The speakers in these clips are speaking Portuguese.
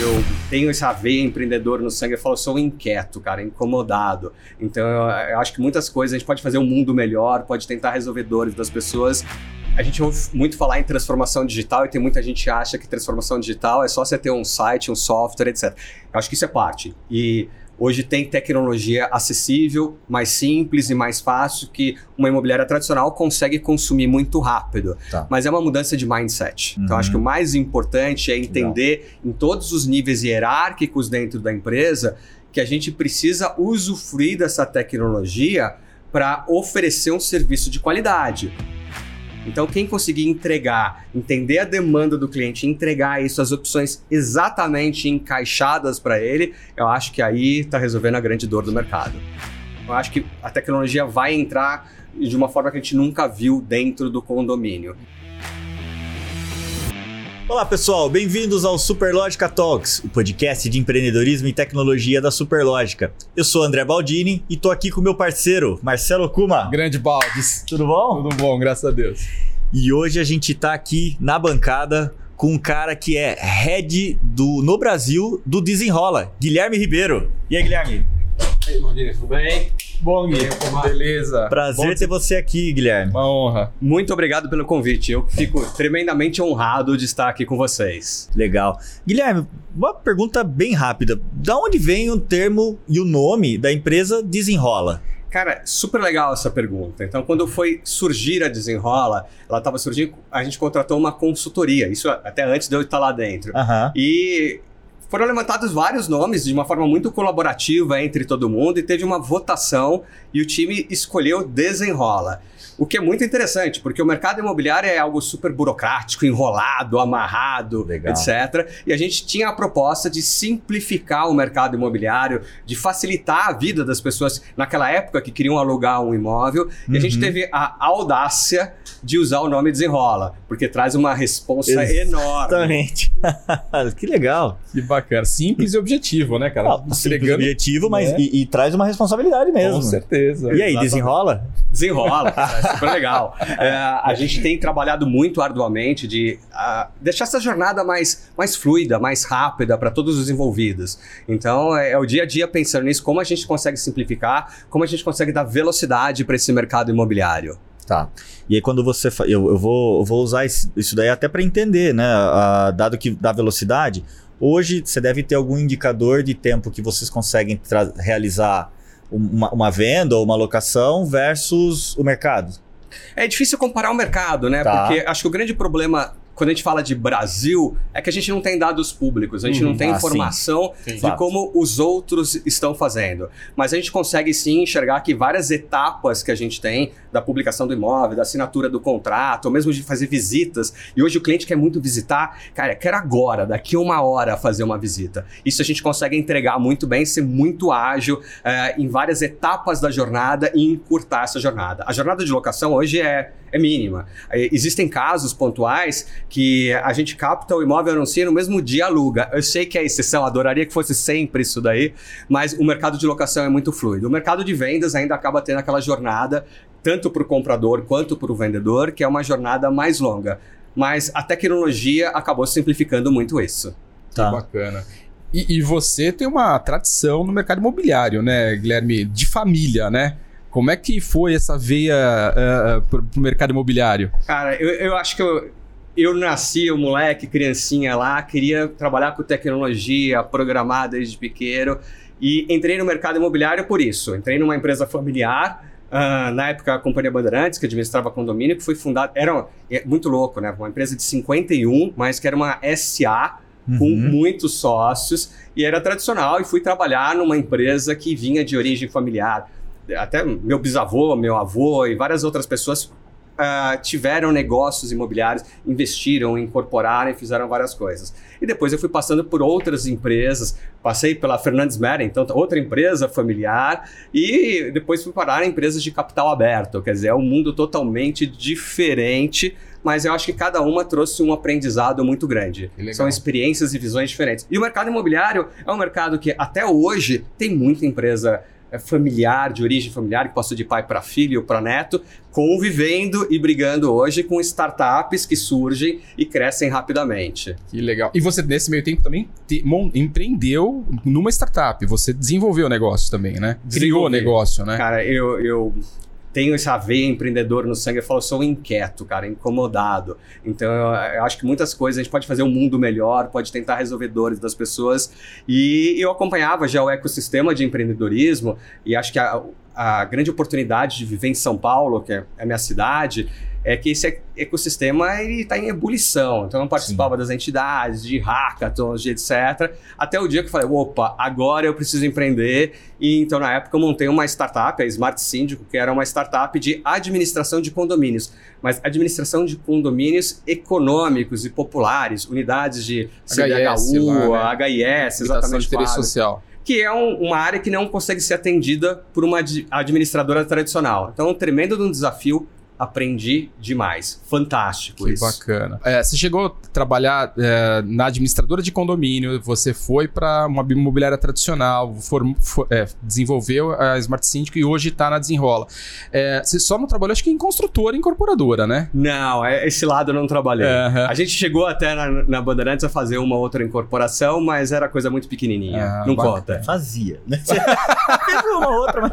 Eu tenho essa veia empreendedor no sangue, eu falo, eu sou inquieto, cara, incomodado. Então eu, eu acho que muitas coisas a gente pode fazer um mundo melhor, pode tentar resolver dores das pessoas. A gente ouve muito falar em transformação digital e tem muita gente que acha que transformação digital é só você ter um site, um software, etc. Eu acho que isso é parte. E Hoje tem tecnologia acessível, mais simples e mais fácil que uma imobiliária tradicional consegue consumir muito rápido. Tá. Mas é uma mudança de mindset. Uhum. Então acho que o mais importante é entender Legal. em todos os níveis hierárquicos dentro da empresa que a gente precisa usufruir dessa tecnologia para oferecer um serviço de qualidade. Então, quem conseguir entregar, entender a demanda do cliente, entregar isso, as opções exatamente encaixadas para ele, eu acho que aí está resolvendo a grande dor do mercado. Eu acho que a tecnologia vai entrar de uma forma que a gente nunca viu dentro do condomínio. Olá pessoal, bem-vindos ao Superlógica Talks, o podcast de empreendedorismo e tecnologia da Superlógica. Eu sou André Baldini e tô aqui com meu parceiro, Marcelo Kuma. Grande Baldes. Tudo bom? Tudo bom, graças a Deus. E hoje a gente tá aqui na bancada com um cara que é head do, no Brasil do Desenrola, Guilherme Ribeiro. E aí, Guilherme? E aí, Baldini, tudo bem? Bom, Gui. Beleza. Prazer Bom ter você aqui, Guilherme. Uma honra. Muito obrigado pelo convite. Eu fico tremendamente honrado de estar aqui com vocês. Legal. Guilherme, uma pergunta bem rápida. Da onde vem o termo e o nome da empresa Desenrola? Cara, super legal essa pergunta. Então, quando foi surgir a Desenrola, ela estava surgindo, a gente contratou uma consultoria, isso até antes de eu estar lá dentro. Uhum. E foram levantados vários nomes de uma forma muito colaborativa entre todo mundo e teve uma votação e o time escolheu Desenrola. O que é muito interessante, porque o mercado imobiliário é algo super burocrático, enrolado, amarrado, Legal. etc. E a gente tinha a proposta de simplificar o mercado imobiliário, de facilitar a vida das pessoas naquela época que queriam alugar um imóvel. Uhum. E a gente uhum. teve a audácia de usar o nome Desenrola, porque traz uma responsa enorme. Exatamente. que legal. Que bacana. Simples e objetivo, né, cara? Ah, simples e objetivo, mas né? e, e, traz uma responsabilidade mesmo. Com certeza. E aí, Exatamente. desenrola? Desenrola, é super legal. É, a gente tem trabalhado muito arduamente de uh, deixar essa jornada mais, mais fluida, mais rápida para todos os envolvidos. Então, é, é o dia a dia pensando nisso, como a gente consegue simplificar, como a gente consegue dar velocidade para esse mercado imobiliário. Tá. E aí quando você. Eu, eu, vou, eu vou usar isso daí até para entender, né? A, dado que dá velocidade, hoje você deve ter algum indicador de tempo que vocês conseguem realizar uma, uma, venda ou uma locação versus o mercado. É difícil comparar o mercado, né? Tá. Porque acho que o grande problema quando a gente fala de Brasil, é que a gente não tem dados públicos, a gente uhum. não tem ah, informação sim. Sim. de como os outros estão fazendo. Mas a gente consegue sim enxergar que várias etapas que a gente tem, da publicação do imóvel, da assinatura do contrato, ou mesmo de fazer visitas, e hoje o cliente quer muito visitar, cara, quer agora, daqui a uma hora fazer uma visita. Isso a gente consegue entregar muito bem, ser muito ágil é, em várias etapas da jornada e encurtar essa jornada. A jornada de locação hoje é é mínima. Existem casos pontuais que a gente capta o imóvel anuncia no mesmo dia aluga. Eu sei que é exceção, adoraria que fosse sempre isso daí, mas o mercado de locação é muito fluido. O mercado de vendas ainda acaba tendo aquela jornada, tanto para o comprador quanto para o vendedor, que é uma jornada mais longa. Mas a tecnologia acabou simplificando muito isso. Tá. Que bacana. E, e você tem uma tradição no mercado imobiliário, né, Guilherme? De família, né? Como é que foi essa veia uh, pro, pro mercado imobiliário? Cara, eu, eu acho que eu, eu nasci, um moleque, criancinha lá, queria trabalhar com tecnologia, programar desde pequeno e entrei no mercado imobiliário por isso. Entrei numa empresa familiar, uh, na época a Companhia Bandeirantes, que administrava condomínio, que foi fundada, era é muito louco, né? Uma empresa de 51, mas que era uma SA, com uhum. muitos sócios e era tradicional e fui trabalhar numa empresa que vinha de origem familiar até meu bisavô, meu avô e várias outras pessoas uh, tiveram negócios imobiliários, investiram, incorporaram e fizeram várias coisas. E depois eu fui passando por outras empresas, passei pela Fernandes Mera, então outra empresa familiar, e depois fui parar em empresas de capital aberto, quer dizer, é um mundo totalmente diferente mas eu acho que cada uma trouxe um aprendizado muito grande. São experiências e visões diferentes. E o mercado imobiliário é um mercado que até hoje tem muita empresa familiar, de origem familiar, que passou de pai para filho ou para neto, convivendo e brigando hoje com startups que surgem e crescem rapidamente. Que legal. E você, nesse meio tempo, também te, mon, empreendeu numa startup. Você desenvolveu o negócio também, né? Criou o negócio, né? Cara, eu, eu tenho essa veia empreendedor no sangue, eu falo, eu sou inquieto, cara, incomodado. Então, eu, eu, acho que muitas coisas a gente pode fazer um mundo melhor, pode tentar resolver dores das pessoas. E eu acompanhava já o ecossistema de empreendedorismo e acho que a, a grande oportunidade de viver em São Paulo, que é a minha cidade, é que esse ecossistema está em ebulição. Então eu participava Sim. das entidades, de hackathons, de etc. Até o dia que eu falei, opa, agora eu preciso empreender. E então na época eu montei uma startup, a Smart Síndico, que era uma startup de administração de condomínios. Mas administração de condomínios econômicos e populares, unidades de CDHU, lá, né? HIS, exatamente. De interesse social que é um, uma área que não consegue ser atendida por uma administradora tradicional. Então, um tremendo um desafio aprendi demais. Fantástico que isso. bacana. É, você chegou a trabalhar é, na administradora de condomínio, você foi para uma imobiliária tradicional, for, for, é, desenvolveu a Smart Syndic e hoje está na Desenrola. É, você só não trabalhou, acho que em construtora e incorporadora, né? Não, é, esse lado eu não trabalhei. Uhum. A gente chegou até na, na Bandeirantes a fazer uma outra incorporação, mas era coisa muito pequenininha. Ah, não bacana. conta. Fazia, né? Fez uma outra, mas...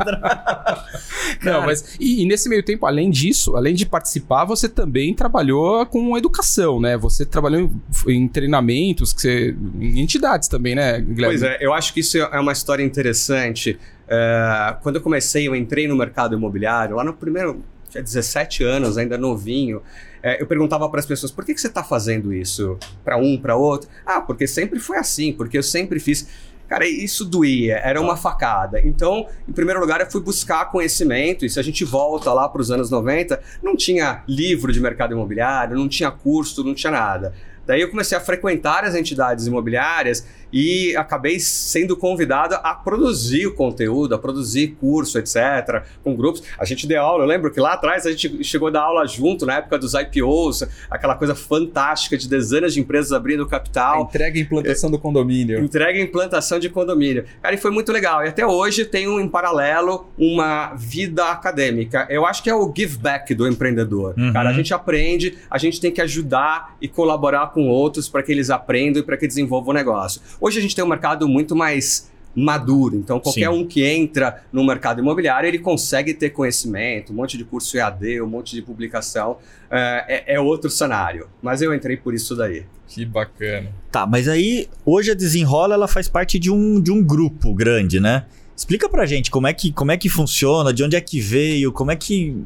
Não, mas... E, e nesse meio tempo, além disso, além de participar, você também trabalhou com educação, né? Você trabalhou em, em treinamentos, que você, em entidades também, né, Guilherme? Pois é, eu acho que isso é uma história interessante. É, quando eu comecei, eu entrei no mercado imobiliário, lá no primeiro, tinha 17 anos, ainda novinho. É, eu perguntava para as pessoas, por que, que você está fazendo isso para um, para outro? Ah, porque sempre foi assim, porque eu sempre fiz. Cara, isso doía, era uma facada. Então, em primeiro lugar, eu fui buscar conhecimento, e se a gente volta lá para os anos 90, não tinha livro de mercado imobiliário, não tinha curso, não tinha nada. Daí eu comecei a frequentar as entidades imobiliárias e acabei sendo convidado a produzir o conteúdo, a produzir curso, etc., com grupos. A gente deu aula, eu lembro que lá atrás a gente chegou a dar aula junto, na época dos IPOs, aquela coisa fantástica de dezenas de empresas abrindo capital. A entrega e implantação é, do condomínio. Entrega e implantação de condomínio. Cara, e foi muito legal. E até hoje tenho em paralelo uma vida acadêmica. Eu acho que é o give back do empreendedor. Uhum. Cara, a gente aprende, a gente tem que ajudar e colaborar com outros para que eles aprendam e para que desenvolvam o negócio. Hoje a gente tem um mercado muito mais maduro. Então, qualquer Sim. um que entra no mercado imobiliário, ele consegue ter conhecimento, um monte de curso EAD, um monte de publicação. É, é, é, outro cenário. Mas eu entrei por isso daí. Que bacana. Tá, mas aí, hoje a Desenrola, ela faz parte de um, de um grupo grande, né? Explica pra gente como é, que, como é que funciona, de onde é que veio, como é que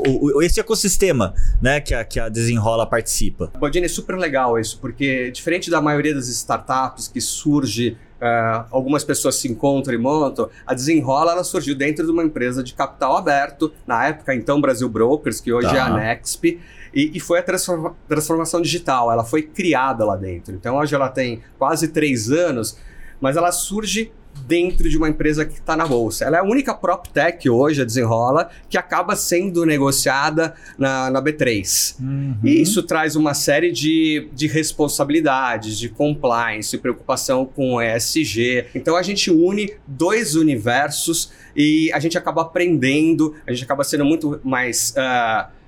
o, o, esse ecossistema né, que, a, que a Desenrola participa. Bodine, é super legal isso, porque diferente da maioria das startups que surge Uh, algumas pessoas se encontram e montam. A Desenrola ela surgiu dentro de uma empresa de capital aberto, na época, então, Brasil Brokers, que hoje tá. é a Nexp, e, e, foi a transforma transformação digital. Ela foi criada lá dentro. Então, hoje ela tem quase três anos, mas ela surge dentro de uma empresa que está na bolsa. Ela é a única prop tech hoje, a Desenrola, que acaba sendo negociada na, na B3. Uhum. E isso traz uma série de, de responsabilidades, de compliance, preocupação com ESG. Então a gente une dois universos e a gente acaba aprendendo, a gente acaba sendo muito mais. Uh,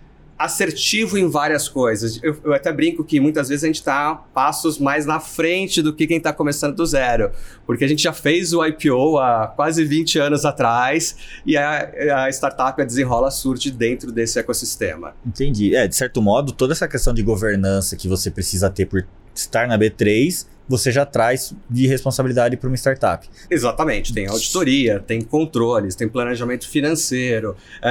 assertivo em várias coisas. Eu, eu, até brinco que muitas vezes a gente está passos mais na frente do que quem está começando do zero, porque a gente já fez o IPO há quase 20 anos atrás e a, a startup a desenrola surge dentro desse ecossistema. Entendi. É, de certo modo, toda essa questão de governança que você precisa ter por estar na B3 você já traz de responsabilidade para uma startup. Exatamente, tem auditoria, tem controles, tem planejamento financeiro, é,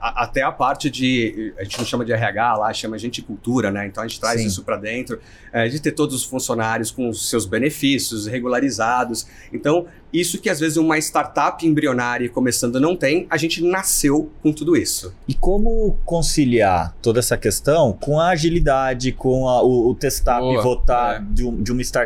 até a parte de, a gente não chama de RH lá, chama gente cultura, né? Então a gente traz Sim. isso para dentro, é, de ter todos os funcionários com os seus benefícios regularizados. Então isso que às vezes uma startup embrionária começando não tem, a gente nasceu com tudo isso. E como conciliar toda essa questão com a agilidade, com a, o, o testar, Boa, pivotar é. de, um, de, uma startup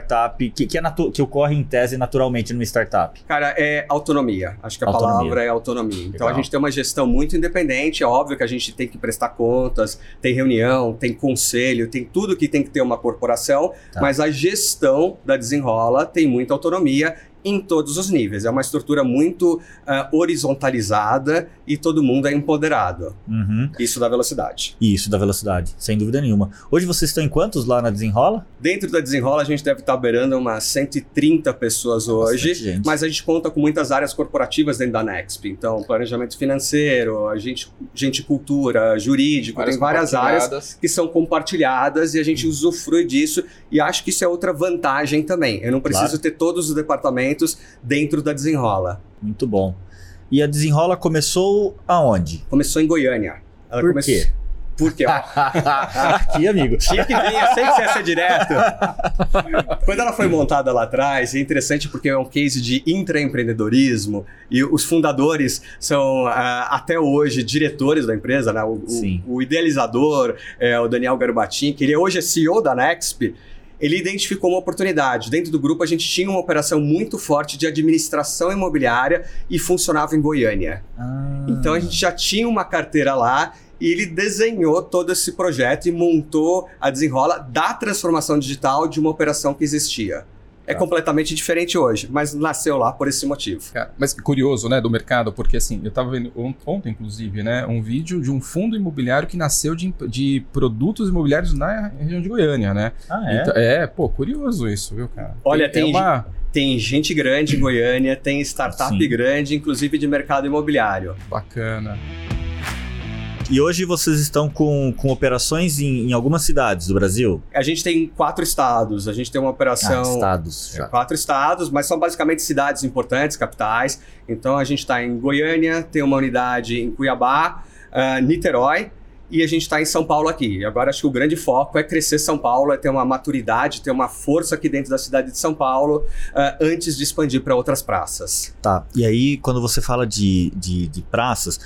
que, que, é que, ocorre em tese naturalmente numa startup? Cara, é autonomia. Acho que a autonomia. palavra é autonomia. Legal. Então a gente tem uma gestão muito independente, é óbvio que a gente tem que prestar contas, tem reunião, tem conselho, tem tudo que tem que ter uma corporação, tá. mas a gestão da Desenrola tem muita autonomia em todos os níveis. É uma estrutura muito uh, horizontalizada e todo mundo é empoderado. Uhum. Isso da velocidade. Isso da velocidade, sem dúvida nenhuma. Hoje vocês estão em quantos lá na Desenrola? Dentro da Desenrola a gente deve estar beirando umas 130 pessoas hoje, mas a gente conta com muitas áreas corporativas dentro da Nexp. Então, planejamento financeiro, a gente, gente cultura, jurídico, várias tem várias áreas que são compartilhadas e a gente usufrui disso e acho que isso é outra vantagem também. Eu não preciso claro. ter todos os departamentos dentro da Desenrola. Muito bom. E a Desenrola começou aonde? Começou em Goiânia. Ela Por quê? Porque, ó. Aqui, amigo. Tinha que vir, eu sei que você ia ser direto. Quando ela foi montada lá atrás, é interessante porque é um case de intraempreendedorismo e os fundadores são uh, até hoje diretores da empresa, né? O, o, o idealizador é o Daniel Garbatin, que ele hoje é CEO da Nexp ele identificou uma oportunidade. Dentro do grupo, a gente tinha uma operação muito forte de administração imobiliária e funcionava em Goiânia. Ah. Então a gente já tinha uma carteira lá e ele desenhou todo esse projeto e montou a desenrola da transformação digital de uma operação que existia é tá. completamente diferente hoje, mas nasceu lá por esse motivo. Cara, mas curioso, né, do mercado, porque assim, eu estava vendo ontem, inclusive, né, um vídeo de um fundo imobiliário que nasceu de, de produtos imobiliários na região de Goiânia, né? Ah, é? Então, é, pô, curioso isso, viu, cara? Olha, tem, tem uma... Tem gente grande em Goiânia, tem startup Sim. grande, inclusive de mercado imobiliário. Bacana. E hoje vocês estão com, com operações em, em, algumas cidades do Brasil? A gente tem quatro estados. A gente tem uma operação. Ah, estados. Já. Quatro estados, mas são basicamente cidades importantes, capitais. Então a gente está em Goiânia, tem uma unidade em Cuiabá, uh, Niterói e a gente está em São Paulo aqui. Agora acho que o grande foco é crescer São Paulo, é ter uma maturidade, ter uma força aqui dentro da cidade de São Paulo uh, antes de expandir para outras praças. Tá. E aí, quando você fala de, de, de praças,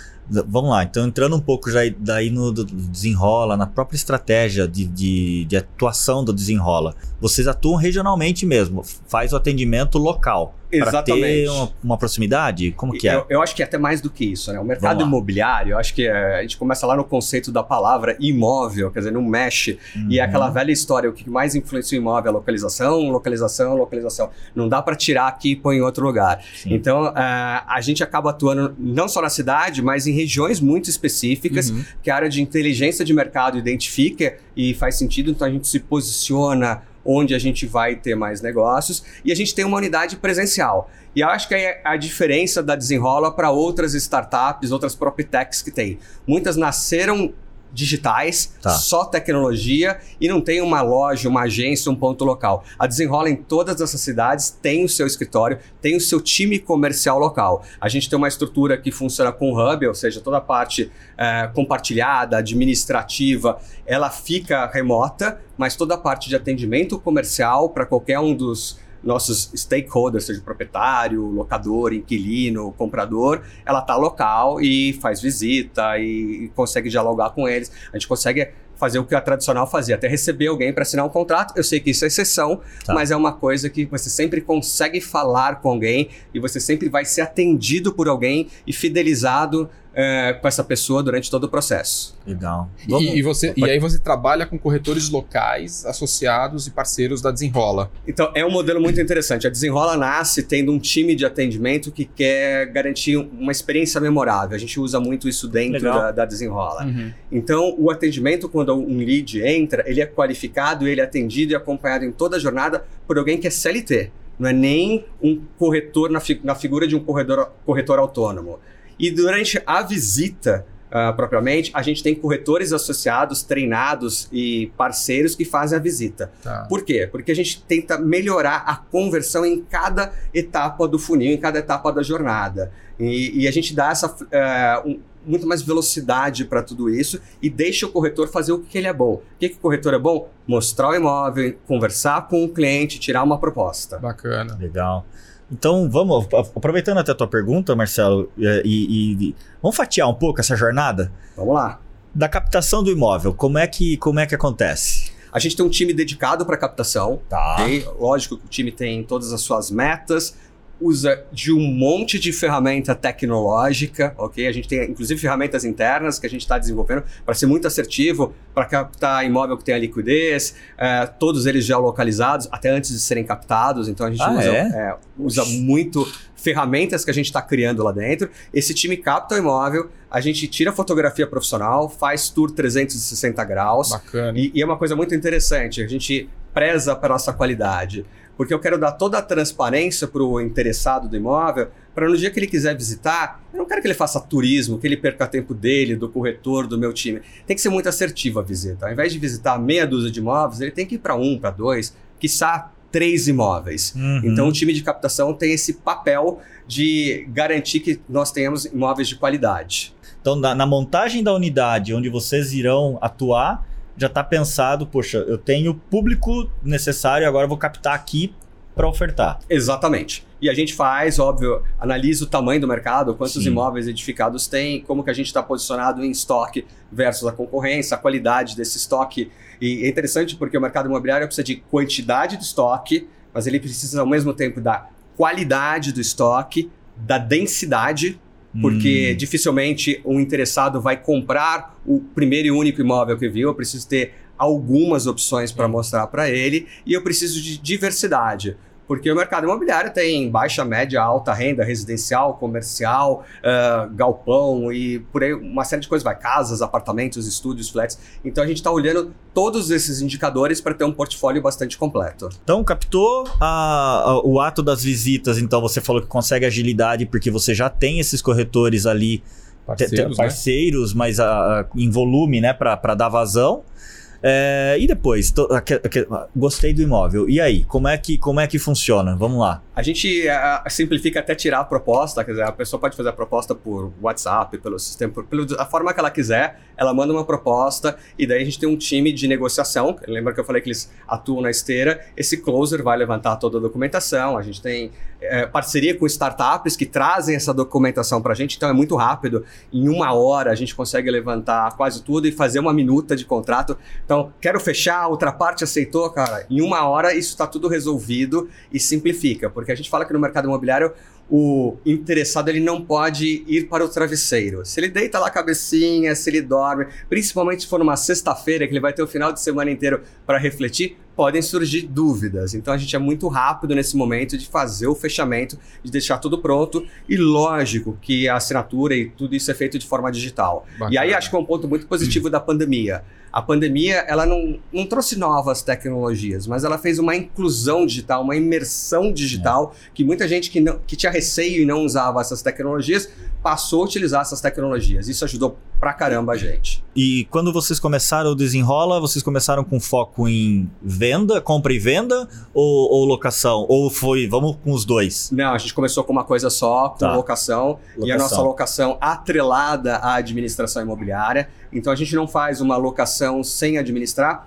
Vamos lá, então entrando um pouco já daí no desenrola, na própria estratégia de, de, de atuação do desenrola. Vocês atuam regionalmente mesmo, faz o atendimento local. Exatamente. Ter uma, uma, proximidade? Como que é? Eu, eu, acho que é até mais do que isso, né? O mercado imobiliário, eu acho que é, a gente começa lá no conceito da palavra imóvel, quer dizer, não mexe. Uhum. E é aquela uhum. velha história, o que mais influencia o imóvel é a localização, localização, localização. Não dá para tirar aqui e pôr em outro lugar. Sim. Então, uh, a gente acaba atuando não só na cidade, mas em regiões muito específicas, uhum. que a área de inteligência de mercado identifica e faz sentido, então a gente se posiciona onde a gente vai ter mais negócios, e a gente tem uma unidade presencial. E acho que é a diferença da Desenrola para outras startups, outras PropTechs que tem. Muitas nasceram digitais, tá. só tecnologia e não tem uma loja, uma agência, um ponto local. A Desenrola em todas essas cidades tem o seu escritório, tem o seu time comercial local. A gente tem uma estrutura que funciona com hub, ou seja, toda a parte é, compartilhada, administrativa, ela fica remota, mas toda a parte de atendimento comercial para qualquer um dos nossos stakeholders, seja proprietário, locador, inquilino, comprador, ela está local e faz visita e, e consegue dialogar com eles. A gente consegue fazer o que a tradicional fazia, até receber alguém para assinar um contrato. Eu sei que isso é exceção, tá. mas é uma coisa que você sempre consegue falar com alguém e você sempre vai ser atendido por alguém e fidelizado é, com essa pessoa durante todo o processo. Legal. E, e, você, e aí você trabalha com corretores locais, associados e parceiros da Desenrola. Então, é um modelo muito interessante. A Desenrola nasce tendo um time de atendimento que quer garantir uma experiência memorável. A gente usa muito isso dentro da, da, Desenrola. Uhum. Então, o atendimento, quando um lead entra, ele é qualificado, ele é atendido e acompanhado em toda a jornada por alguém que é CLT. Não é nem um corretor na, fi na figura de um corretor, corretor autônomo. E durante a visita, uh, propriamente, a gente tem corretores associados, treinados e parceiros que fazem a visita. Tá. Por quê? Porque a gente tenta melhorar a conversão em cada etapa do funil, em cada etapa da jornada. E, e a gente dá essa, uh, um, muito mais velocidade para tudo isso e deixa o corretor fazer o que ele é bom. O que, que o corretor é bom? Mostrar o imóvel, conversar com o cliente, tirar uma proposta. Bacana. Legal. Então, vamos, aproveitando até a tua pergunta, Marcelo, é, e, e, vamos fatiar um pouco essa jornada? Vamos lá. Da captação do imóvel, como é que, como é que acontece? A gente tem um time dedicado para captação. Tá. Okay? Lógico que o time tem todas as suas metas. Usa de um monte de ferramenta tecnológica, ok? A gente tem inclusive ferramentas internas que a gente está desenvolvendo para ser muito assertivo, para captar imóvel que tenha liquidez, é, todos eles geolocalizados, até antes de serem captados. Então a gente ah, usa, é? É, usa muito ferramentas que a gente está criando lá dentro. Esse time capta o imóvel, a gente tira fotografia profissional, faz tour 360 graus. Bacana. E, e é uma coisa muito interessante, a gente preza para nossa qualidade porque eu quero dar toda a transparência para o interessado do imóvel, para no dia que ele quiser visitar, eu não quero que ele faça turismo, que ele perca tempo dele, do corretor, do meu time. Tem que ser muito assertiva a visita. Ao invés de visitar meia dúzia de imóveis, ele tem que ir para um, para dois, quiçá três imóveis. Uhum. Então o time de captação tem esse papel de garantir que nós tenhamos imóveis de qualidade. Então, na, na montagem da unidade onde vocês irão atuar, já está pensado, poxa, eu tenho público necessário, agora eu vou captar aqui para ofertar. Exatamente. E a gente faz, óbvio, analisa o tamanho do mercado, quantos Sim. imóveis edificados tem, como que a gente está posicionado em estoque versus a concorrência, a qualidade desse estoque. E é interessante porque o mercado imobiliário precisa de quantidade de estoque, mas ele precisa ao mesmo tempo da qualidade do estoque, da densidade, porque Hum. dificilmente um interessado vai comprar o primeiro e único imóvel que viu. Eu preciso ter algumas opções para mostrar para ele e eu preciso de diversidade. Porque o mercado imobiliário tem baixa, média, alta renda, residencial, comercial, ah, galpão e por aí uma série de coisas. Vai, casas, apartamentos, estúdios, flats. Então a gente está olhando todos esses indicadores para ter um portfólio bastante completo. Então, captou a- a- o ato das visitas, então você falou que consegue agilidade porque você já tem esses corretores ali, te- te- Parceiros, né? parceiros mas a- a- em volume, né, para dar vazão. É, e depois, aque- gostei do imóvel. E aí, como é que, como é que funciona? Vamos lá. A gente ah, simplifica até tirar a proposta, quer dizer, a pessoa pode fazer a proposta por WhatsApp, pelo sistema, por, pelo, a forma que ela quiser, ela manda uma proposta e daí a gente tem um time de negociação. Lembra que eu falei que eles atuam na esteira? Esse closer vai levantar toda a documentação. A gente tem eh, parceria com startups que trazem essa documentação para a gente, então é muito rápido. Em uma hora a gente consegue levantar quase tudo e fazer uma minuta de contrato. Então, quero fechar, outra parte aceitou, cara. Em uma hora isso está tudo resolvido e simplifica, porque a gente fala que no mercado imobiliário o interessado ele não pode ir para o travesseiro. Se ele deita lá a cabecinha, se ele dorme, principalmente se for numa sexta-feira que ele vai ter o final de semana inteiro para refletir, podem surgir dúvidas. Então a gente é muito rápido nesse momento de fazer o fechamento, de deixar tudo pronto e lógico que a assinatura e tudo isso é feito de forma digital. E aí Bacana. acho que é um ponto muito positivo da pandemia. A pandemia, ela não, não trouxe novas tecnologias, mas ela fez uma inclusão digital, uma imersão digital, que muita gente que, não, que tinha receio e não usava essas tecnologias, passou a utilizar essas tecnologias. Isso ajudou pra caramba a gente. E quando vocês começaram o Desenrola, vocês começaram com foco em venda, compra e venda ou, ou locação? Ou foi, vamos com os dois? Não, a gente começou com uma coisa só, com Tá. locação, e a Locação. nossa locação atrelada à administração imobiliária. Então a gente não faz uma locação sem administrar.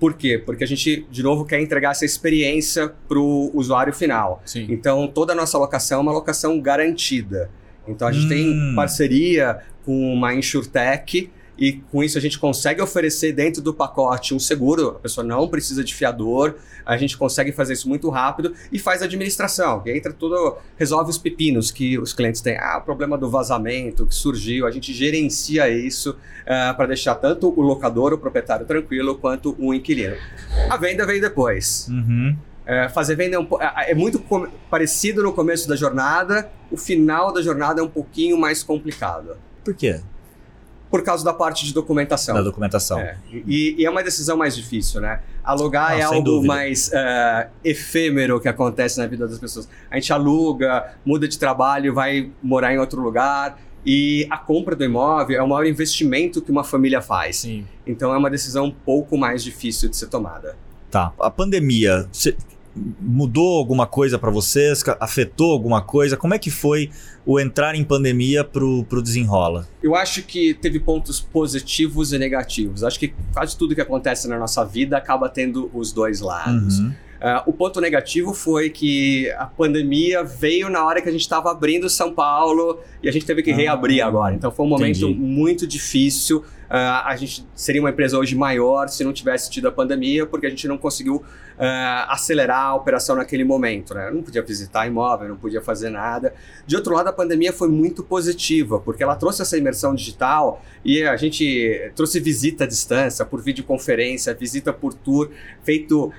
Por quê? Porque a gente, de novo, quer entregar essa experiência para o usuário final. Sim. Então toda a nossa locação é uma locação garantida. Então a gente Hum. tem parceria com uma InsurTech e com isso a gente consegue oferecer dentro do pacote um seguro, a pessoa não precisa de fiador, a gente consegue fazer isso muito rápido e faz a administração, que entra tudo, resolve os pepinos que os clientes têm. Ah, o problema do vazamento que surgiu, a gente gerencia isso para deixar tanto o locador, o proprietário tranquilo, quanto o inquilino. A venda vem depois. Uhum. É, fazer venda é, um é- é muito parecido no começo da jornada, o final da jornada é um pouquinho mais complicado. Por quê? Por causa da parte de documentação. Da documentação. É, e, e é uma decisão mais difícil, né? Alugar Não, é algo dúvida. mais é, efêmero que acontece na vida das pessoas. A gente aluga, muda de trabalho, vai morar em outro lugar. E a compra do imóvel é o maior investimento que uma família faz. Sim. Então é uma decisão um pouco mais difícil de ser tomada. Tá. A pandemia mudou alguma coisa pra vocês? Afetou alguma coisa? Como é que foi o entrar em pandemia pro, pro desenrola? Eu acho que teve pontos positivos e negativos. Acho que quase tudo que acontece na nossa vida acaba tendo os dois lados. Uhum. Uh, o ponto negativo foi que a pandemia veio na hora que a gente estava abrindo São Paulo e a gente teve que ah, reabrir agora. Então foi um momento entendi. muito difícil. Uh, a gente seria uma empresa hoje maior se não tivesse tido a pandemia, porque a gente não conseguiu uh, acelerar a operação naquele momento. Né? Não podia visitar imóvel, não podia fazer nada. De outro lado, a pandemia foi muito positiva, porque ela trouxe essa imersão digital e a gente trouxe visita à distância, por videoconferência, visita por tour, feito uh,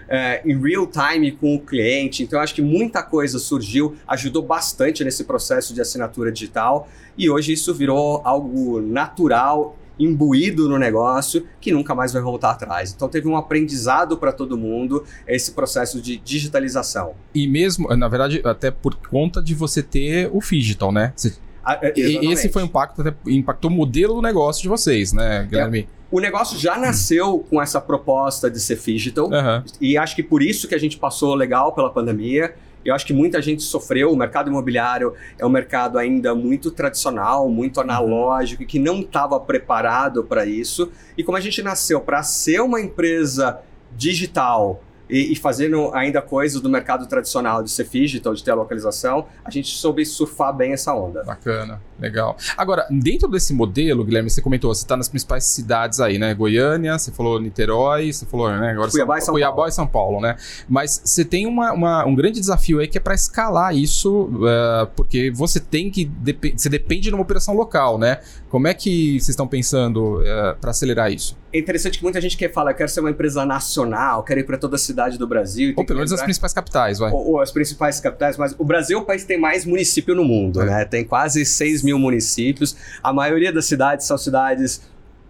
em real time com o cliente. Então, acho que muita coisa surgiu, ajudou bastante nesse processo de assinatura digital e hoje isso virou algo natural imbuído no negócio que nunca mais vai voltar atrás. Então teve um aprendizado para todo mundo esse processo de digitalização. E mesmo, na verdade, até por conta de você ter o digital, né? Você... Ah, esse foi um impacto, até, impactou o modelo do negócio de vocês, né, Guilherme? É. O negócio já nasceu com essa proposta de ser digital uhum. e acho que por isso que a gente passou legal pela pandemia. Eu acho que muita gente sofreu. O mercado imobiliário é um mercado ainda muito tradicional, muito uhum. analógico, que não estava preparado para isso. E como a gente nasceu para ser uma empresa digital e, e, fazendo ainda coisas do mercado tradicional de ser digital, de ter a localização, a gente soube surfar bem essa onda. Bacana, legal. Agora, dentro desse modelo, Guilherme, você comentou, você está nas principais cidades aí, né? Goiânia, você falou Niterói, você falou, né? Agora Cuiabá, São, e São Cuiabá Paulo. e São Paulo, né? Mas você tem uma, uma, um grande desafio aí que é para escalar isso, uh, porque você tem que. Dep você depende de uma operação local, né? Como é que vocês estão pensando uh, eh, para acelerar isso? É interessante que muita gente quer falar, eu quero ser uma empresa nacional, quero ir para toda a cidade do Brasil. Ou pelo menos as principais capitais, vai. Ou, ou, as principais capitais, mas o Brasil é o país que tem mais município no mundo, é. né? Tem quase 6 mil municípios. A maioria das cidades são cidades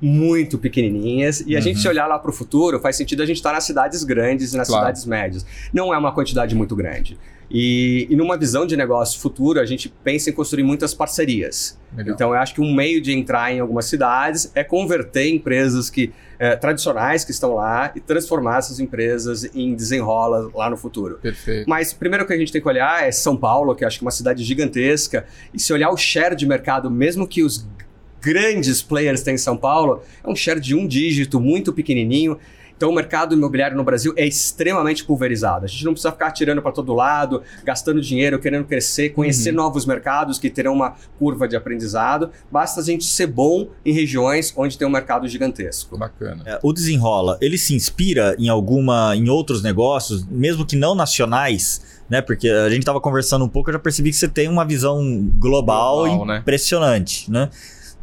muito pequenininhas. E a gente, se uhum. olhar lá para o futuro, faz sentido a gente estar tá nas cidades grandes e nas claro. cidades médias. Não é uma quantidade muito grande. E, e numa visão de negócio futuro, a gente pensa em construir muitas parcerias. Legal. Então, eu acho que um meio de entrar em algumas cidades é converter empresas que é, tradicionais que estão lá e transformar essas empresas em desenrola lá no futuro. Perfeito. Mas primeiro que a gente tem que olhar é São Paulo, que acho que é uma cidade gigantesca, e se olhar o share de mercado, mesmo que os grandes players têm em São Paulo, é um share de um dígito muito pequenininho. Então, o mercado imobiliário no Brasil é extremamente pulverizado. A gente não precisa ficar tirando para todo lado, gastando dinheiro, querendo crescer, conhecer uhum. novos mercados que terão uma curva de aprendizado. Basta a gente ser bom em regiões onde tem um mercado gigantesco. Bacana. É, o desenrola, ele se inspira em alguma, em outros negócios, mesmo que não nacionais, né? Porque a gente estava conversando um pouco, eu já percebi que você tem uma visão global, global né? impressionante, né? né?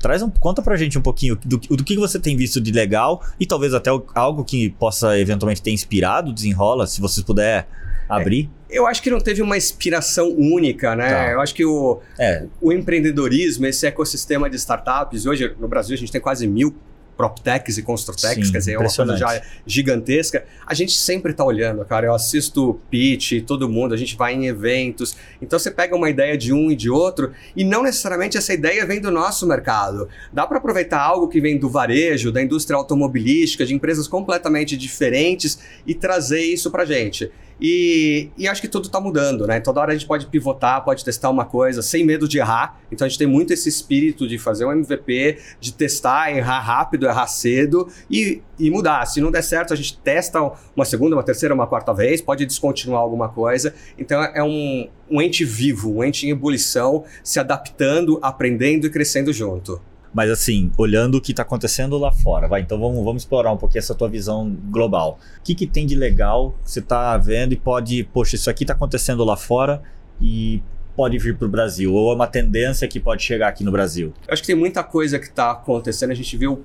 Traz um, conta pra gente um pouquinho do, do que você tem visto de legal e talvez até algo que possa eventualmente ter inspirado Desenrola, se vocês puder abrir. É, eu acho que não teve uma inspiração única, né? Tá. Eu acho que o, é. o empreendedorismo, esse ecossistema de startups, hoje no Brasil a gente tem quase mil PropTechs e Construtechs, Sim, quer dizer, é uma coisa já gigantesca. A gente sempre está olhando, cara. Eu assisto pitch, todo mundo, a gente vai em eventos. Então você pega uma ideia de um e de outro, e não necessariamente essa ideia vem do nosso mercado. Dá para aproveitar algo que vem do varejo, da indústria automobilística, de empresas completamente diferentes e trazer isso para gente. E, e, acho que tudo está mudando, né? Toda hora a gente pode pivotar, pode testar uma coisa sem medo de errar. Então a gente tem muito esse espírito de fazer um MVP, de testar, errar rápido, errar cedo e, e mudar. Se não der certo, a gente testa uma segunda, uma terceira, uma quarta vez, pode descontinuar alguma coisa. Então é um, um ente vivo, um ente em ebulição, se adaptando, aprendendo e crescendo junto. Mas assim, olhando o que está acontecendo lá fora, vai. Então vamos, vamos explorar um pouquinho essa tua visão global. O que, que tem de legal que você está vendo e pode, poxa, isso aqui está acontecendo lá fora e pode vir para o Brasil? Ou é uma tendência que pode chegar aqui no Brasil? Eu acho que tem muita coisa que está acontecendo. A gente viu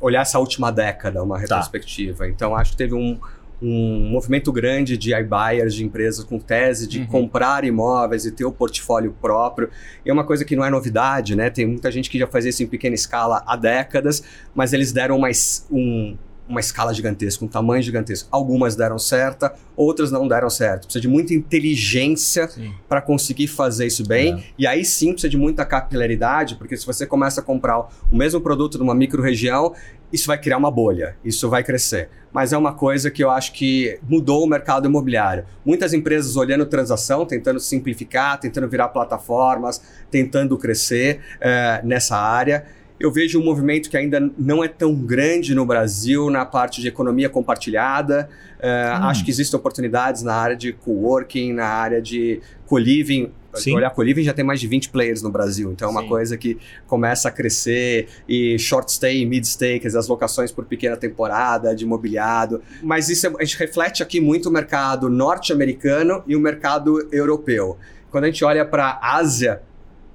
olhar essa última década, uma tá. retrospectiva. Tá. Então acho que teve um, um movimento grande de iBuyers, de empresas com tese de uhum. comprar imóveis e ter o portfólio próprio. E é uma coisa que não é novidade, né? Tem muita gente que já fazia isso em pequena escala há décadas, mas eles deram mais um, uma escala gigantesca, um tamanho gigantesco. Algumas deram certa, outras não deram certo. Precisa de muita inteligência para conseguir fazer isso bem. É. E aí sim precisa de muita capilaridade, porque se você começa a comprar o mesmo produto numa micro-região, isso vai criar uma bolha, isso vai crescer. Mas é uma coisa que eu acho que mudou o mercado imobiliário. Muitas empresas olhando transação, tentando simplificar, tentando virar plataformas, tentando crescer é, nessa área. Eu vejo um movimento que ainda não é tão grande no Brasil na parte de economia compartilhada. Uh, hum. Acho que existem oportunidades na área de coworking, na área de co-living. Sim. Olhar co-living já tem mais de 20 players no Brasil, então é uma Sim. coisa que começa a crescer. E short stay, mid stay, quer dizer, as locações por pequena temporada, de imobiliado. Mas isso é, a gente reflete aqui muito o mercado norte-americano e o mercado europeu. Quando a gente olha para a Ásia,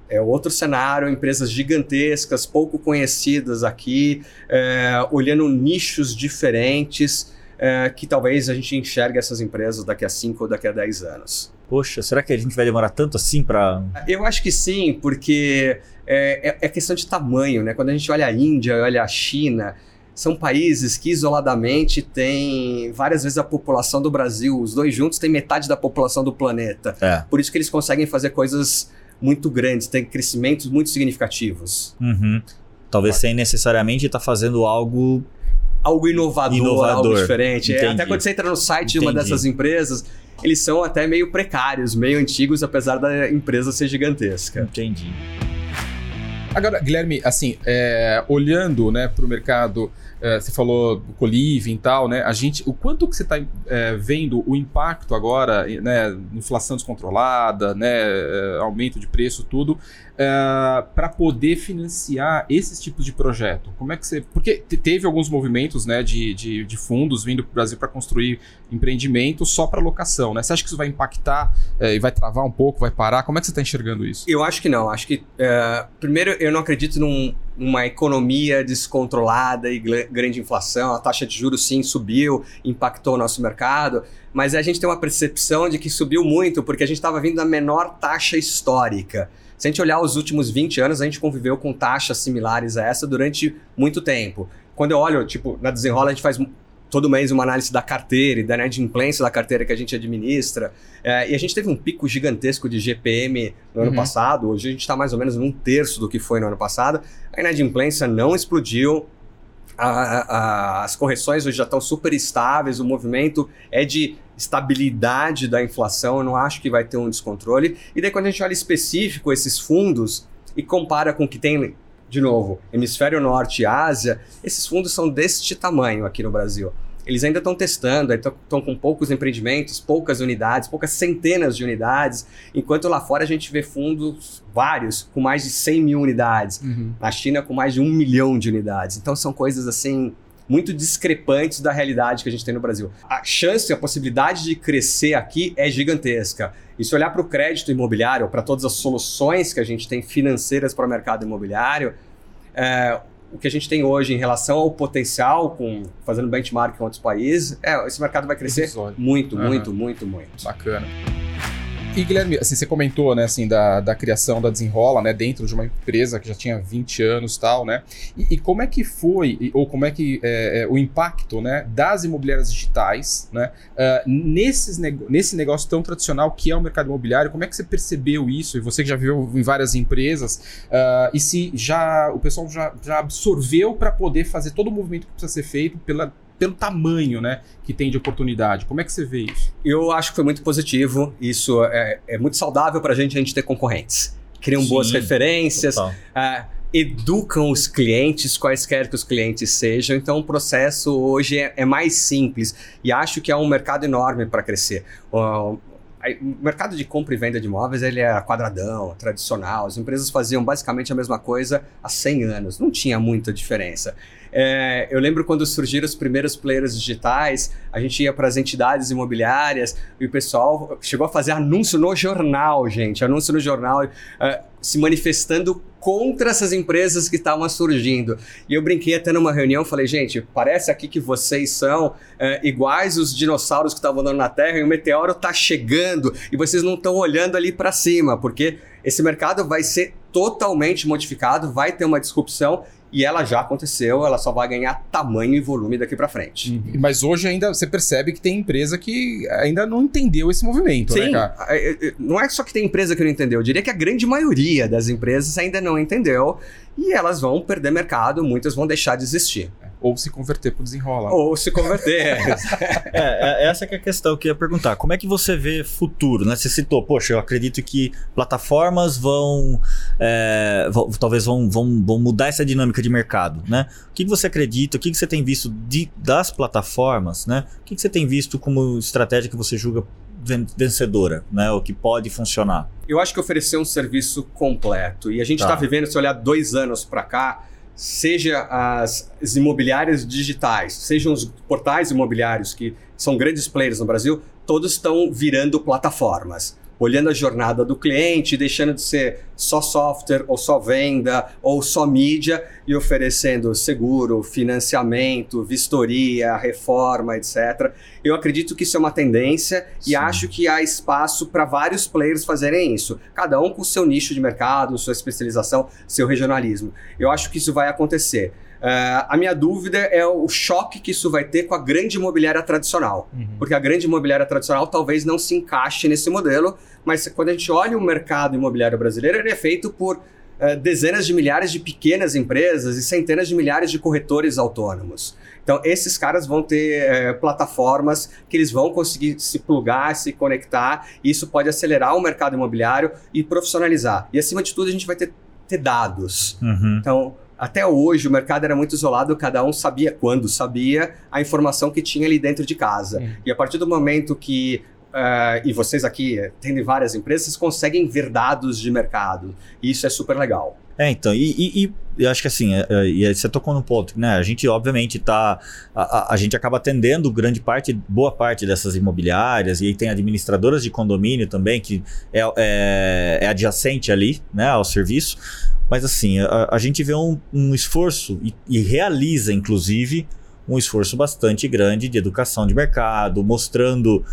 é outro cenário, empresas gigantescas, pouco conhecidas aqui, é, olhando nichos diferentes, é, que talvez a gente enxergue essas empresas daqui a 5 ou daqui a 10 anos. Poxa, será que a gente vai demorar tanto assim para. Eu acho que sim, porque é, é, é, questão de tamanho, né? Quando a gente olha a Índia, olha a China, são países que isoladamente têm várias vezes a população do Brasil. Os dois juntos têm metade da população do planeta. É. Por isso que eles conseguem fazer coisas muito grandes, têm crescimentos muito significativos. Uhum. Talvez sem necessariamente estar tá fazendo algo algo inovador, inovador. algo diferente. É, até quando você entra no site Entendi. de uma dessas empresas, eles são até meio precários, meio antigos, apesar da empresa ser gigantesca. Entendi. Agora, Guilherme, assim, é, olhando né, para o mercado é, você falou coliving e tal, né? A gente, o quanto que você está é, vendo o impacto agora, né? Inflação descontrolada, né? É, aumento de preço, tudo, é, para poder financiar esses tipos de projeto? Como é que você. Porque teve alguns movimentos né, de, de, de fundos vindo para o Brasil para construir empreendimentos só para locação, né? Você acha que isso vai impactar é, e vai travar um pouco, vai parar? Como é que você está enxergando isso? Eu acho que não. Acho que. É, primeiro, eu não acredito num uma economia descontrolada e grande inflação, a taxa de juros sim subiu, impactou o nosso mercado, mas a gente tem uma percepção de que subiu muito porque a gente estava vindo da menor taxa histórica. Se a gente olhar os últimos 20 anos, a gente conviveu com taxas similares a essa durante muito tempo. Quando eu olho, tipo, na Desenrola, a gente faz todo mês uma análise da carteira e da inadimplência da carteira que a gente administra. É, e a gente teve um pico gigantesco de GPM no ano uhum. passado. Hoje a gente está mais ou menos num terço do que foi no ano passado. A inadimplência não explodiu. A, a, as correções hoje já estão super estáveis, o movimento é de estabilidade da inflação, eu não acho que vai ter um descontrole. E daí, quando a gente olha específico esses fundos e compara com o que tem de novo, hemisfério norte e Ásia, esses fundos são deste tamanho aqui no Brasil. Eles ainda estão testando, estão com poucos empreendimentos, poucas unidades, poucas centenas de unidades, enquanto lá fora a gente vê fundos vários com mais de 100 mil unidades, uhum. na China com mais de um milhão de unidades. Então são coisas assim muito discrepantes da realidade que a gente tem no Brasil. A chance, a possibilidade de crescer aqui é gigantesca. E se olhar para o crédito imobiliário, para todas as soluções que a gente tem financeiras para o mercado imobiliário, é, o que a gente tem hoje em relação ao potencial, com fazendo benchmark com outros países, é, esse mercado vai crescer muito, uhum. muito, muito, muito. Bacana. E Guilherme, assim, você comentou, né, assim, da, da criação da Desenrola, né, dentro de uma empresa que já tinha 20 anos tal, né? E, e como é que foi, ou como é que é, é, o impacto, né, das imobiliárias digitais, né, uh, nesses nesse negócio tão tradicional que é o mercado imobiliário, como é que você percebeu isso? E você que já viveu em várias empresas, uh, e se já o pessoal já, já absorveu para poder fazer todo o movimento que precisa ser feito pela, pelo tamanho né, que tem de oportunidade. Como é que você vê isso? Eu acho que foi muito positivo. Isso é, é muito saudável para a gente a gente ter concorrentes. Criam Sim, boas referências, uh, educam os clientes, quaisquer que os clientes sejam. Então, o processo hoje é, é mais simples e acho que é um mercado enorme para crescer. Uh, o mercado de compra e venda de imóveis ele é quadradão, tradicional. As empresas faziam basicamente a mesma coisa há 100 anos. Não tinha muita diferença. É, eu lembro quando surgiram os primeiros players digitais, a gente ia para as entidades imobiliárias e o pessoal chegou a fazer anúncio no jornal, gente, anúncio no jornal, uh, se manifestando contra essas empresas que estavam surgindo. E eu brinquei até numa reunião, falei, gente, parece aqui que vocês são uh, iguais os dinossauros que estavam andando na Terra e o meteoro está chegando e vocês não estão olhando ali para cima, porque esse mercado vai ser totalmente modificado, vai ter uma disrupção e ela já aconteceu, ela só vai ganhar tamanho e volume daqui para frente. Uhum. Mas hoje ainda você percebe que tem empresa que ainda não entendeu esse movimento, né, Sim, né, cara? É, é, não é só que tem empresa que não entendeu, eu diria que a grande maioria das empresas ainda não entendeu e elas vão perder mercado, muitas vão deixar de existir. Ou se converter para o desenrola. Ou se converter. é, é, essa que é a questão que eu ia perguntar. Como é que você vê futuro? Né? Você citou, poxa, eu acredito que plataformas vão, é, vão talvez vão, vão, vão mudar essa dinâmica de mercado. Né? O que, você acredita? O que, você tem visto de, das plataformas? Né? O que, que você tem visto como estratégia que você julga vencedora, né? O que pode funcionar? Eu acho que oferecer um serviço completo. E a gente está tá vivendo, se olhar dois anos para cá, seja as, as imobiliárias digitais, sejam os portais imobiliários que são grandes players no Brasil, todos estão virando plataformas olhando a jornada do cliente, deixando de ser só software ou só venda ou só mídia e oferecendo seguro, financiamento, vistoria, reforma, etc. Eu acredito que isso é uma tendência Sim. e acho que há espaço para vários players fazerem isso, cada um com seu nicho de mercado, sua especialização, seu regionalismo. Eu acho que isso vai acontecer. Uh, a minha dúvida é o choque que isso vai ter com a grande imobiliária tradicional. Uhum. Porque a grande imobiliária tradicional talvez não se encaixe nesse modelo, mas quando a gente olha o mercado imobiliário brasileiro, ele é feito por uh, dezenas de milhares de pequenas empresas e centenas de milhares de corretores autônomos. Então, esses caras vão ter uh, plataformas que eles vão conseguir se plugar, se conectar, e isso pode acelerar o mercado imobiliário e profissionalizar. E, acima de tudo, a gente vai ter, ter dados. Uhum. Então, até hoje o mercado era muito isolado, cada um sabia quando sabia a informação que tinha ali dentro de casa. E a partir do momento que Uh, e vocês aqui, tendo várias empresas, conseguem ver dados de mercado. E isso é super legal. É, então, e, e, e eu acho que assim, é, é, e você tocou no ponto, né? A gente, obviamente, tá. A, a, gente acaba atendendo grande parte, boa parte dessas imobiliárias, e aí tem administradoras de condomínio também, que é, é, é adjacente ali, né, ao serviço. Mas assim, a, a gente vê um, um esforço e, e, realiza, inclusive, um esforço bastante grande de educação de mercado, mostrando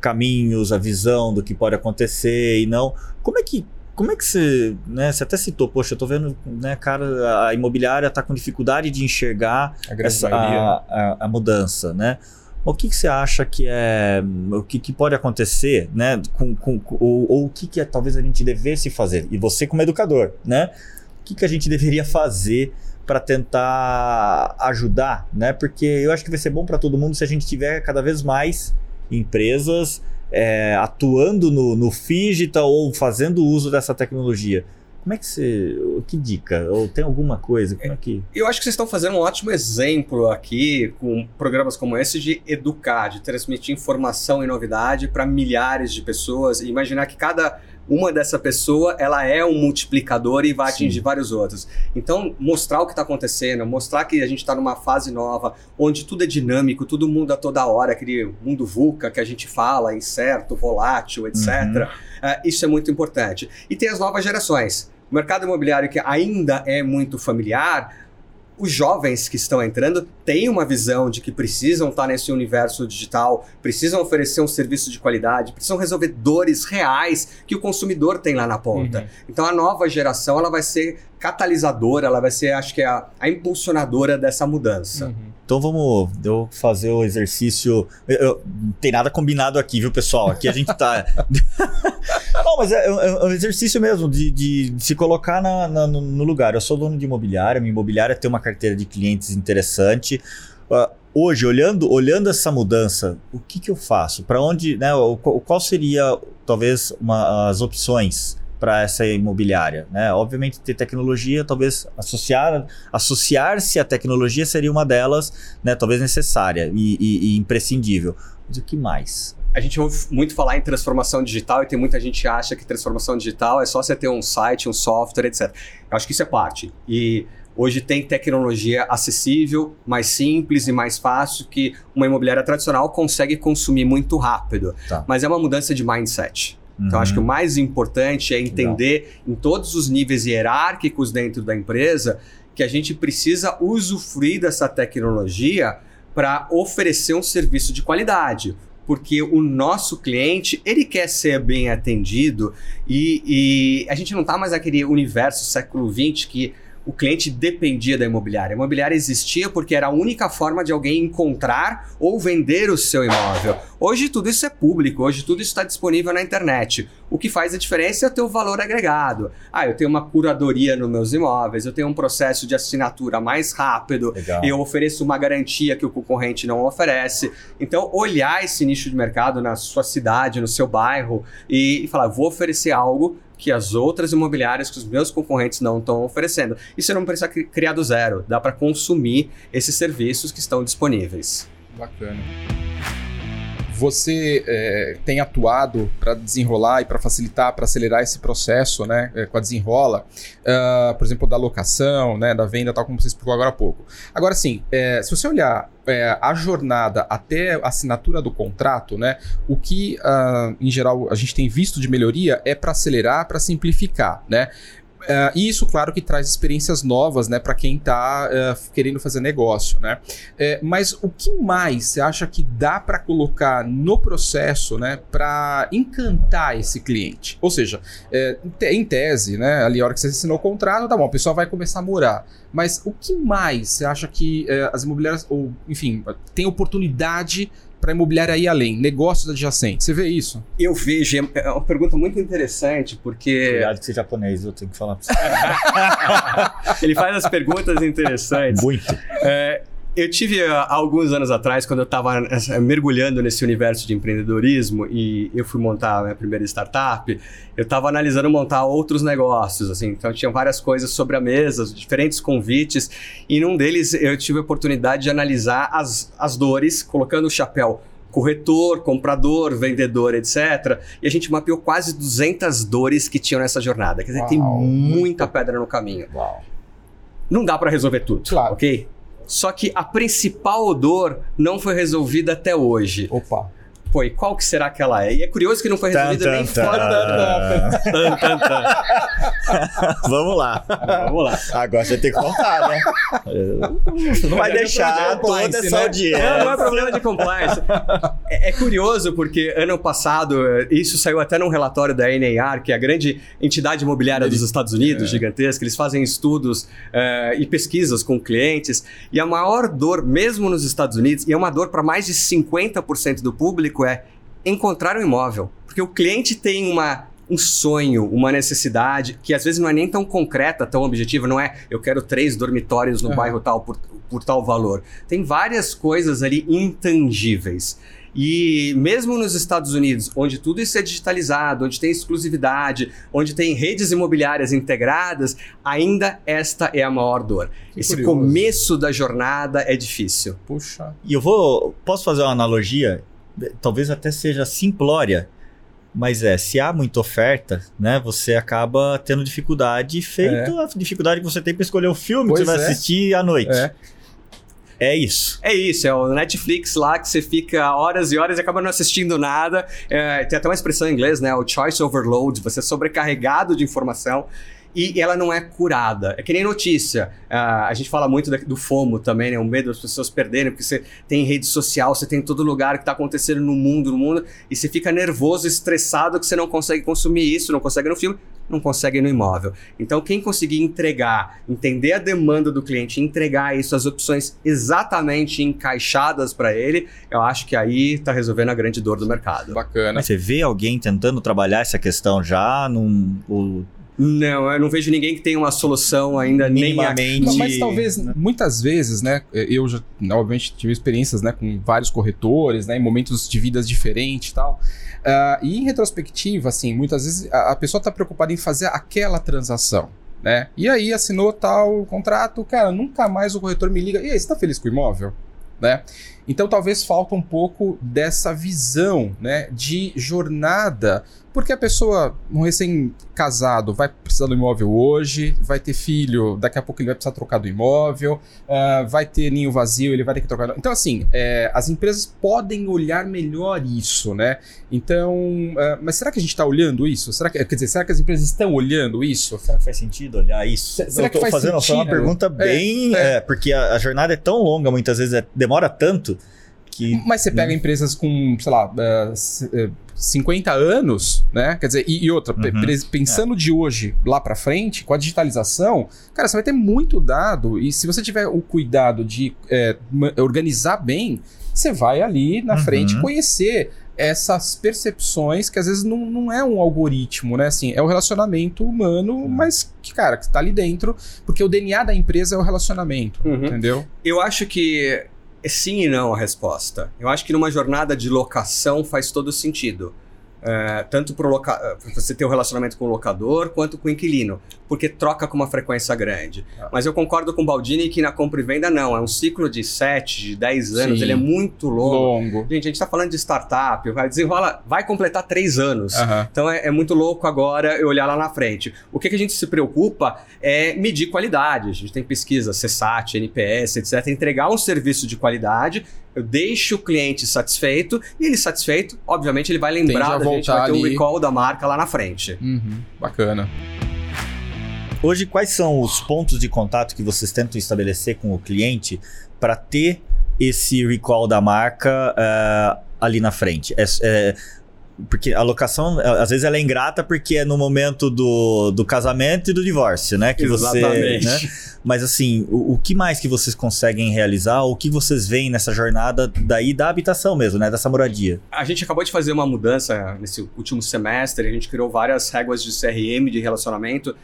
caminhos, a visão do que pode acontecer e não. Como é que. Como é que você, né, você até citou, poxa, eu tô vendo, né, cara, a imobiliária está com dificuldade de enxergar a, essa, a, a, a mudança, né? O que, que você acha que é o que, que pode acontecer, né? Com, com, ou, ou, o que, que é, talvez a gente devesse fazer? E você como educador, né? O que, que a gente deveria fazer para tentar ajudar, né? Porque eu acho que vai ser bom para todo mundo se a gente tiver cada vez mais empresas é, atuando no, no digital ou fazendo uso dessa tecnologia. Como é que você. Que dica? Ou tem alguma coisa? Como é que... Eu acho que vocês estão fazendo um ótimo exemplo aqui, com programas como esse, de educar, de transmitir informação e novidade para milhares de pessoas e imaginar que cada uma dessa pessoa ela é um multiplicador e vai Sim. atingir vários outros. Então, mostrar o que está acontecendo, mostrar que a gente está numa fase nova, onde tudo é dinâmico, tudo muda toda hora, aquele mundo VUCA que a gente fala, incerto, volátil, etc. Uhum. Uh, isso é muito importante. E tem as novas gerações. O mercado imobiliário que ainda é muito familiar, os jovens que estão entrando têm uma visão de que precisam estar nesse universo digital, precisam oferecer um serviço de qualidade, precisam resolver dores reais que o consumidor tem lá na ponta. Uhum. Então a nova geração ela vai ser catalisadora, ela vai ser, acho que, a, a impulsionadora dessa mudança. Uhum. Então vamos eu fazer o exercício. Eu, eu, não tem nada combinado aqui, viu, pessoal? Aqui a gente tá. não, mas é, é, é, um exercício mesmo de, de, de se colocar na, na, no lugar. Eu sou dono de imobiliária, minha imobiliária tem uma carteira de clientes interessante. Uh, hoje, olhando, olhando essa mudança, o que, que eu faço? Para onde, né? Qual seria talvez uma, as opções para essa imobiliária. Né? Obviamente, ter tecnologia, talvez associar, associar-se à tecnologia seria uma delas, né? talvez necessária e, e, e imprescindível. Mas o que mais? a gente ouve muito falar em transformação digital e tem muita gente que acha que transformação digital é só você ter um site, um software, etc. Eu acho que isso é parte. E hoje tem tecnologia acessível, mais simples e mais fácil que uma imobiliária tradicional consegue consumir muito rápido. Tá. Mas é uma mudança de mindset. Então, acho que o uhum. mais importante é entender Legal. em todos os níveis hierárquicos dentro da empresa que a gente precisa usufruir dessa tecnologia para oferecer um serviço de qualidade. Porque o nosso cliente, ele quer ser bem atendido e, e a gente não está mais naquele universo século XX que o cliente dependia da imobiliária. A imobiliária existia porque era a única forma de alguém encontrar ou vender o seu imóvel. Hoje tudo isso é público, hoje tudo isso está disponível na internet. O que faz a diferença é o teu valor agregado. Ah, eu tenho uma curadoria nos meus imóveis, eu tenho um processo de assinatura mais rápido, Legal. eu ofereço uma garantia que o concorrente não oferece. Então, olhar esse nicho de mercado na sua cidade, no seu bairro e, e falar, vou oferecer algo que as outras imobiliárias, que os meus concorrentes não estão oferecendo. E você não precisa cri- criar do zero, dá para consumir esses serviços que estão disponíveis. Bacana. Você é, tem atuado para desenrolar e para facilitar, para acelerar esse processo, né, é, com a desenrola, ah, por exemplo, da locação, né, da venda, tal como você explicou agora há pouco. Agora sim, é, se você olhar é, a jornada até a assinatura do contrato, né, o que ah, em geral a gente tem visto de melhoria é para acelerar, para simplificar, né? Ah, e isso, claro, que traz experiências novas, né, para quem está querendo fazer negócio, né? É, mas o que mais você acha que dá para colocar no processo, né, para encantar esse cliente? Ou seja, é, em te- em tese, né, ali a hora que você assinou o contrato, tá bom, a pessoa vai começar a morar. Mas o que mais você acha que é, as imobiliárias, ou enfim, tem oportunidade para imobiliária ir além, negócios adjacentes? Você vê isso? Eu vejo, é uma pergunta muito interessante, porque Obrigado que você é japonês, eu tenho que falar pra você. ele faz as perguntas interessantes. Muito. É, eu tive há alguns anos atrás, quando eu estava mergulhando nesse universo de empreendedorismo e eu fui montar a minha primeira startup, eu estava analisando montar outros negócios, assim, então tinha várias coisas sobre a mesa, diferentes convites, e num deles eu tive a oportunidade de analisar as, as dores, colocando o chapéu corretor, comprador, vendedor, etc. E a gente mapeou quase 200 dores que tinham nessa jornada. Quer dizer, tem Uau. muita pedra no caminho. Uau. Não dá para resolver tudo, Claro. ok? Só que a principal dor não foi resolvida até hoje. Opa. Pô, e qual que será que ela é? E é curioso que não foi resolvida Tan, nem tan, fora da... Tan, tan, tan. Vamos lá. Vamos lá. Agora você tem que contar, né? Você não vai é deixar de toda essa né? audiência. Não, não é problema de compliance. É, é curioso porque ano passado, eh, isso saiu até num relatório da NAR, que é a grande entidade imobiliária dos Estados Unidos, É. gigantesca. Eles fazem estudos eh, e pesquisas com clientes. E a maior dor, mesmo nos Estados Unidos, e é uma dor para mais de 50% do público, é encontrar um imóvel. Porque o cliente tem uma um sonho, uma necessidade, que às vezes não é nem tão concreta, tão objetiva, não é eu quero três dormitórios no bairro tal por, por tal valor. Tem várias coisas ali intangíveis. E mesmo nos Estados Unidos, onde tudo isso é digitalizado, onde tem exclusividade, onde tem redes imobiliárias integradas, ainda esta é a maior dor. Que Esse curioso. começo da jornada é difícil. Puxa. E eu vou. Posso fazer uma analogia? Talvez até seja simplória. Mas é, se há muita oferta, né, você acaba tendo dificuldade, feito a dificuldade que você tem para escolher o filme Pois que você vai é. assistir à noite. É. É isso. É isso, é o Netflix lá que você fica horas e horas e acaba não assistindo nada. É, tem até uma expressão em inglês, né? O choice overload, você é sobrecarregado de informação e ela não é curada. É que nem notícia. Ah, a gente fala muito da- do FOMO também, né? O medo das pessoas perderem, porque você tem rede social, você tem em todo lugar que está acontecendo no mundo, no mundo, e você fica nervoso, estressado que você não consegue consumir isso, não consegue no filme, não consegue no imóvel. Então, quem conseguir entregar, entender a demanda do cliente, entregar isso, as opções exatamente encaixadas para ele, eu acho que aí está resolvendo a grande dor do mercado. Bacana. Mas você vê alguém tentando trabalhar essa questão já num. o- Não, eu não vejo ninguém que tenha uma solução ainda minimamente. Não, mas talvez, muitas vezes, né? Eu já, obviamente, tive experiências né, com vários corretores, né? Em momentos de vidas diferentes e tal. Ah, e em retrospectiva, assim, muitas vezes a, a pessoa está preocupada em fazer aquela transação. Né? E aí assinou tal contrato, cara, nunca mais o corretor me liga. E aí, você tá feliz com o imóvel? Né? Então talvez falta um pouco dessa visão, né, de jornada, porque a pessoa, um recém-casado, vai precisar do imóvel hoje, vai ter filho, daqui a pouco ele vai precisar trocar do imóvel, ah, vai ter ninho vazio, ele vai ter que trocar. Então assim, é, as empresas podem olhar melhor isso, né? Então, ah, mas será que a gente está olhando isso? Será que, quer dizer, será que as empresas estão olhando isso? Será que faz sentido olhar isso? Se- será eu que tô faz fazendo só uma sentido? pergunta É, bem. é. é, porque a, a jornada é tão longa, muitas vezes é- demora tanto que. Mas você pega empresas com, sei lá, eh, c- eh, 50 anos, né? Quer dizer, e, e outra, Uhum. pensando de hoje lá pra frente, com a digitalização, cara, você vai ter muito dado. E se você tiver o cuidado de eh, ma- organizar bem, você vai ali na Uhum. frente conhecer essas percepções que às vezes não, não é um algoritmo, né? Assim, é o relacionamento humano, mas que, cara, que tá ali dentro, porque o DNA da empresa é o relacionamento, Uhum. entendeu? Eu acho que é sim e não a resposta. Eu acho que numa jornada de locação faz todo sentido. É, tanto para loca... você ter o um relacionamento com o locador quanto com o inquilino, porque troca com uma frequência grande. Ah. Mas eu concordo com o Baldini que na compra e venda não, é um ciclo de 7, de 10 anos, Sim. ele é muito longo. Longo. Gente, a gente está falando de startup, vai desenrola, vai completar 3 anos. Então é, é muito louco agora eu olhar lá na frente. O que, que a gente se preocupa é medir qualidade. A gente tem pesquisa, CSAT, NPS, etc. Entregar um serviço de qualidade, eu deixo o cliente satisfeito e ele satisfeito, obviamente, ele vai lembrar da gente, vai ter um recall da marca lá na frente. Uhum. Bacana. Hoje, quais são os pontos de contato que vocês tentam estabelecer com o cliente para ter esse recall da marca eh, ali na frente? É- é- porque a locação, eh, às vezes, ela é ingrata porque é no momento do, do casamento e do divórcio, né? Que Exatamente. Você, né? Mas assim, o, o que mais que vocês conseguem realizar? O que vocês veem nessa jornada daí da habitação mesmo, né? Dessa moradia? A gente acabou de fazer uma mudança nesse último semestre, a gente criou várias regras de CRM de relacionamento.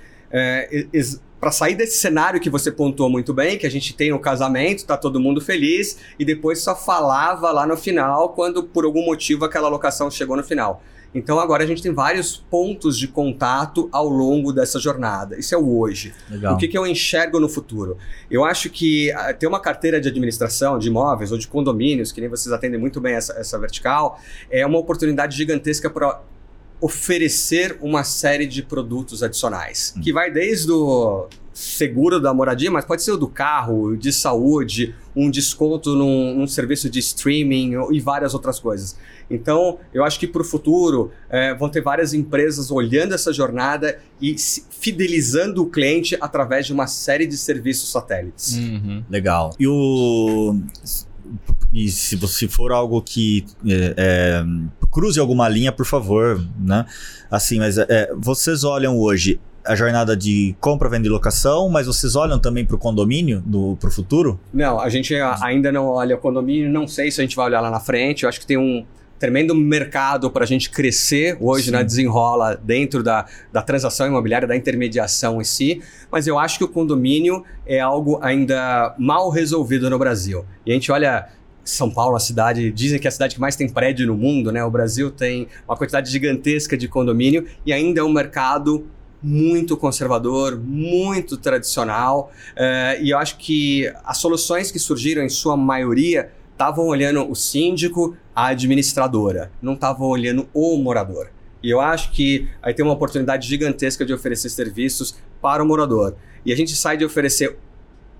Para sair desse cenário que você pontuou muito bem, que a gente tem no casamento, tá todo mundo feliz, e depois só falava lá no final quando por algum motivo aquela locação chegou no final. Então agora a gente tem vários pontos de contato ao longo dessa jornada. Isso é o hoje. Legal. O que, que eu enxergo no futuro? Eu acho que ah, ter uma carteira de administração de imóveis ou de condomínios, que nem vocês atendem muito bem essa, essa vertical, é uma oportunidade gigantesca para oferecer uma série de produtos adicionais, Hum. que vai desde o seguro da moradia, mas pode ser o do carro, de saúde, um desconto num, num serviço de streaming e várias outras coisas. Então, eu acho que para o futuro eh, vão ter várias empresas olhando essa jornada e se- fidelizando o cliente através de uma série de serviços satélites. Uhum. Legal. E o. E se você for algo que é, é, cruze alguma linha, por favor, né? Assim, mas é, vocês olham hoje a jornada de compra, venda e locação, mas vocês olham também para o condomínio, para o futuro? Não, a gente a- ainda não olha o condomínio, não sei se a gente vai olhar lá na frente. Eu acho que tem um tremendo mercado para a gente crescer hoje Sim. na desenrola dentro da, da transação imobiliária, da intermediação em si. Mas eu acho que o condomínio é algo ainda mal resolvido no Brasil. E a gente olha. São Paulo, a cidade, dizem que é a cidade que mais tem prédio no mundo, né? O Brasil tem uma quantidade gigantesca de condomínio e ainda é um mercado muito conservador, muito tradicional. É, e eu acho que as soluções que surgiram, em sua maioria, estavam olhando o síndico, a administradora, não estavam olhando o morador. E eu acho que aí tem uma oportunidade gigantesca de oferecer serviços para o morador. E a gente sai de oferecer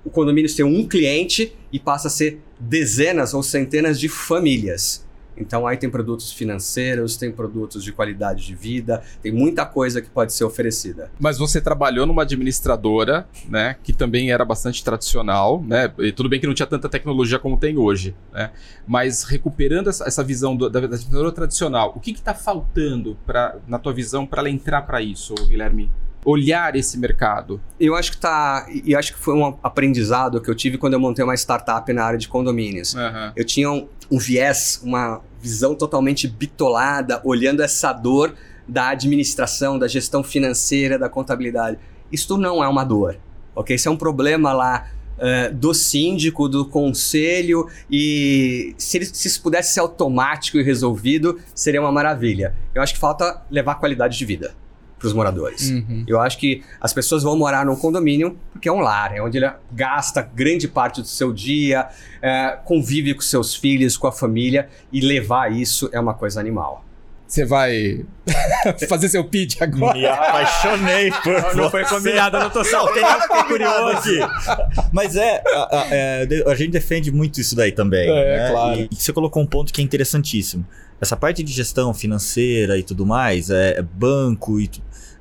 o condomínio ser um cliente e passa a ser dezenas ou centenas de famílias. Então aí tem produtos financeiros, tem produtos de qualidade de vida, tem muita coisa que pode ser oferecida. Mas você trabalhou numa administradora, né, que também era bastante tradicional, né? E tudo bem que não tinha tanta tecnologia como tem hoje, né? Mas recuperando essa, essa visão do- da, da administradora tradicional, o que está faltando para, na tua visão, para ela entrar para isso, Guilherme? Olhar esse mercado. Eu acho que tá. E acho que foi um aprendizado que eu tive quando eu montei uma startup na área de condomínios. Aham. Eu tinha um, um viés, uma visão totalmente bitolada, olhando essa dor da administração, da gestão financeira, da contabilidade. Isso não é uma dor, ok? Isso é um problema lá eh, do síndico, do conselho, e se, ele- se isso pudesse ser automático e resolvido, seria uma maravilha. Eu acho que falta levar qualidade de vida para os moradores. Uhum. Eu acho que as pessoas vão morar num condomínio porque é um lar, é onde ele gasta grande parte do seu dia, é, convive com seus filhos, com a família, e levar isso é uma coisa animal. Você vai fazer seu pitch agora? Me apaixonei por Não foi combinado, eu não tô Não, tem nada que curioso aqui. Mas é a, a- é, de- a gente defende muito isso daí também. É, né? claro. E, e você colocou um ponto que é interessantíssimo. Essa parte de gestão financeira e tudo mais, é, é banco e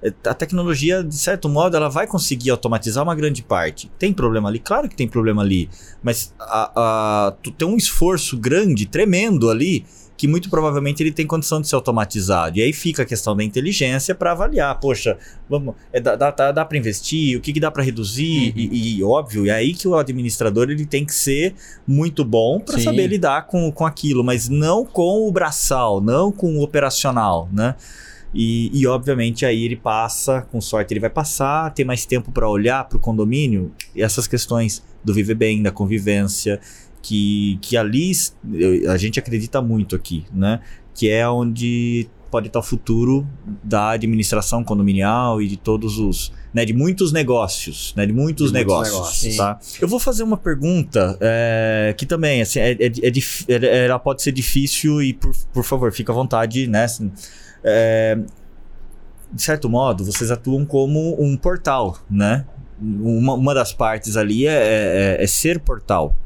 é, a tecnologia, de certo modo, ela vai conseguir automatizar uma grande parte. Tem problema ali? Claro que tem problema ali. Mas a, a- tu tem um esforço grande, tremendo ali que muito provavelmente ele tem condição de ser automatizado. E aí fica a questão da inteligência para avaliar, poxa, vamos, é, dá, dá, dá para investir, o que, que dá para reduzir, uhum. e, e, óbvio, é aí que o administrador ele tem que ser muito bom para saber lidar com, com aquilo, mas não com o braçal, não com o operacional, né? E, e, obviamente aí ele passa, com sorte ele vai passar, ter mais tempo para olhar para o condomínio e essas questões do viver bem, da convivência, que, que ali a gente acredita muito aqui, né? Que é onde pode estar o futuro da administração condominial e de todos os, né, de muitos negócios, né, de muitos, de negócios, muitos negócios, tá? Eu vou fazer uma pergunta é, que também, assim, é, é, é, ela pode ser difícil e por, por favor, fica à vontade, né? Assim, é, de certo modo, vocês atuam como um portal, né? Uma, uma das partes ali é, é, é ser portal.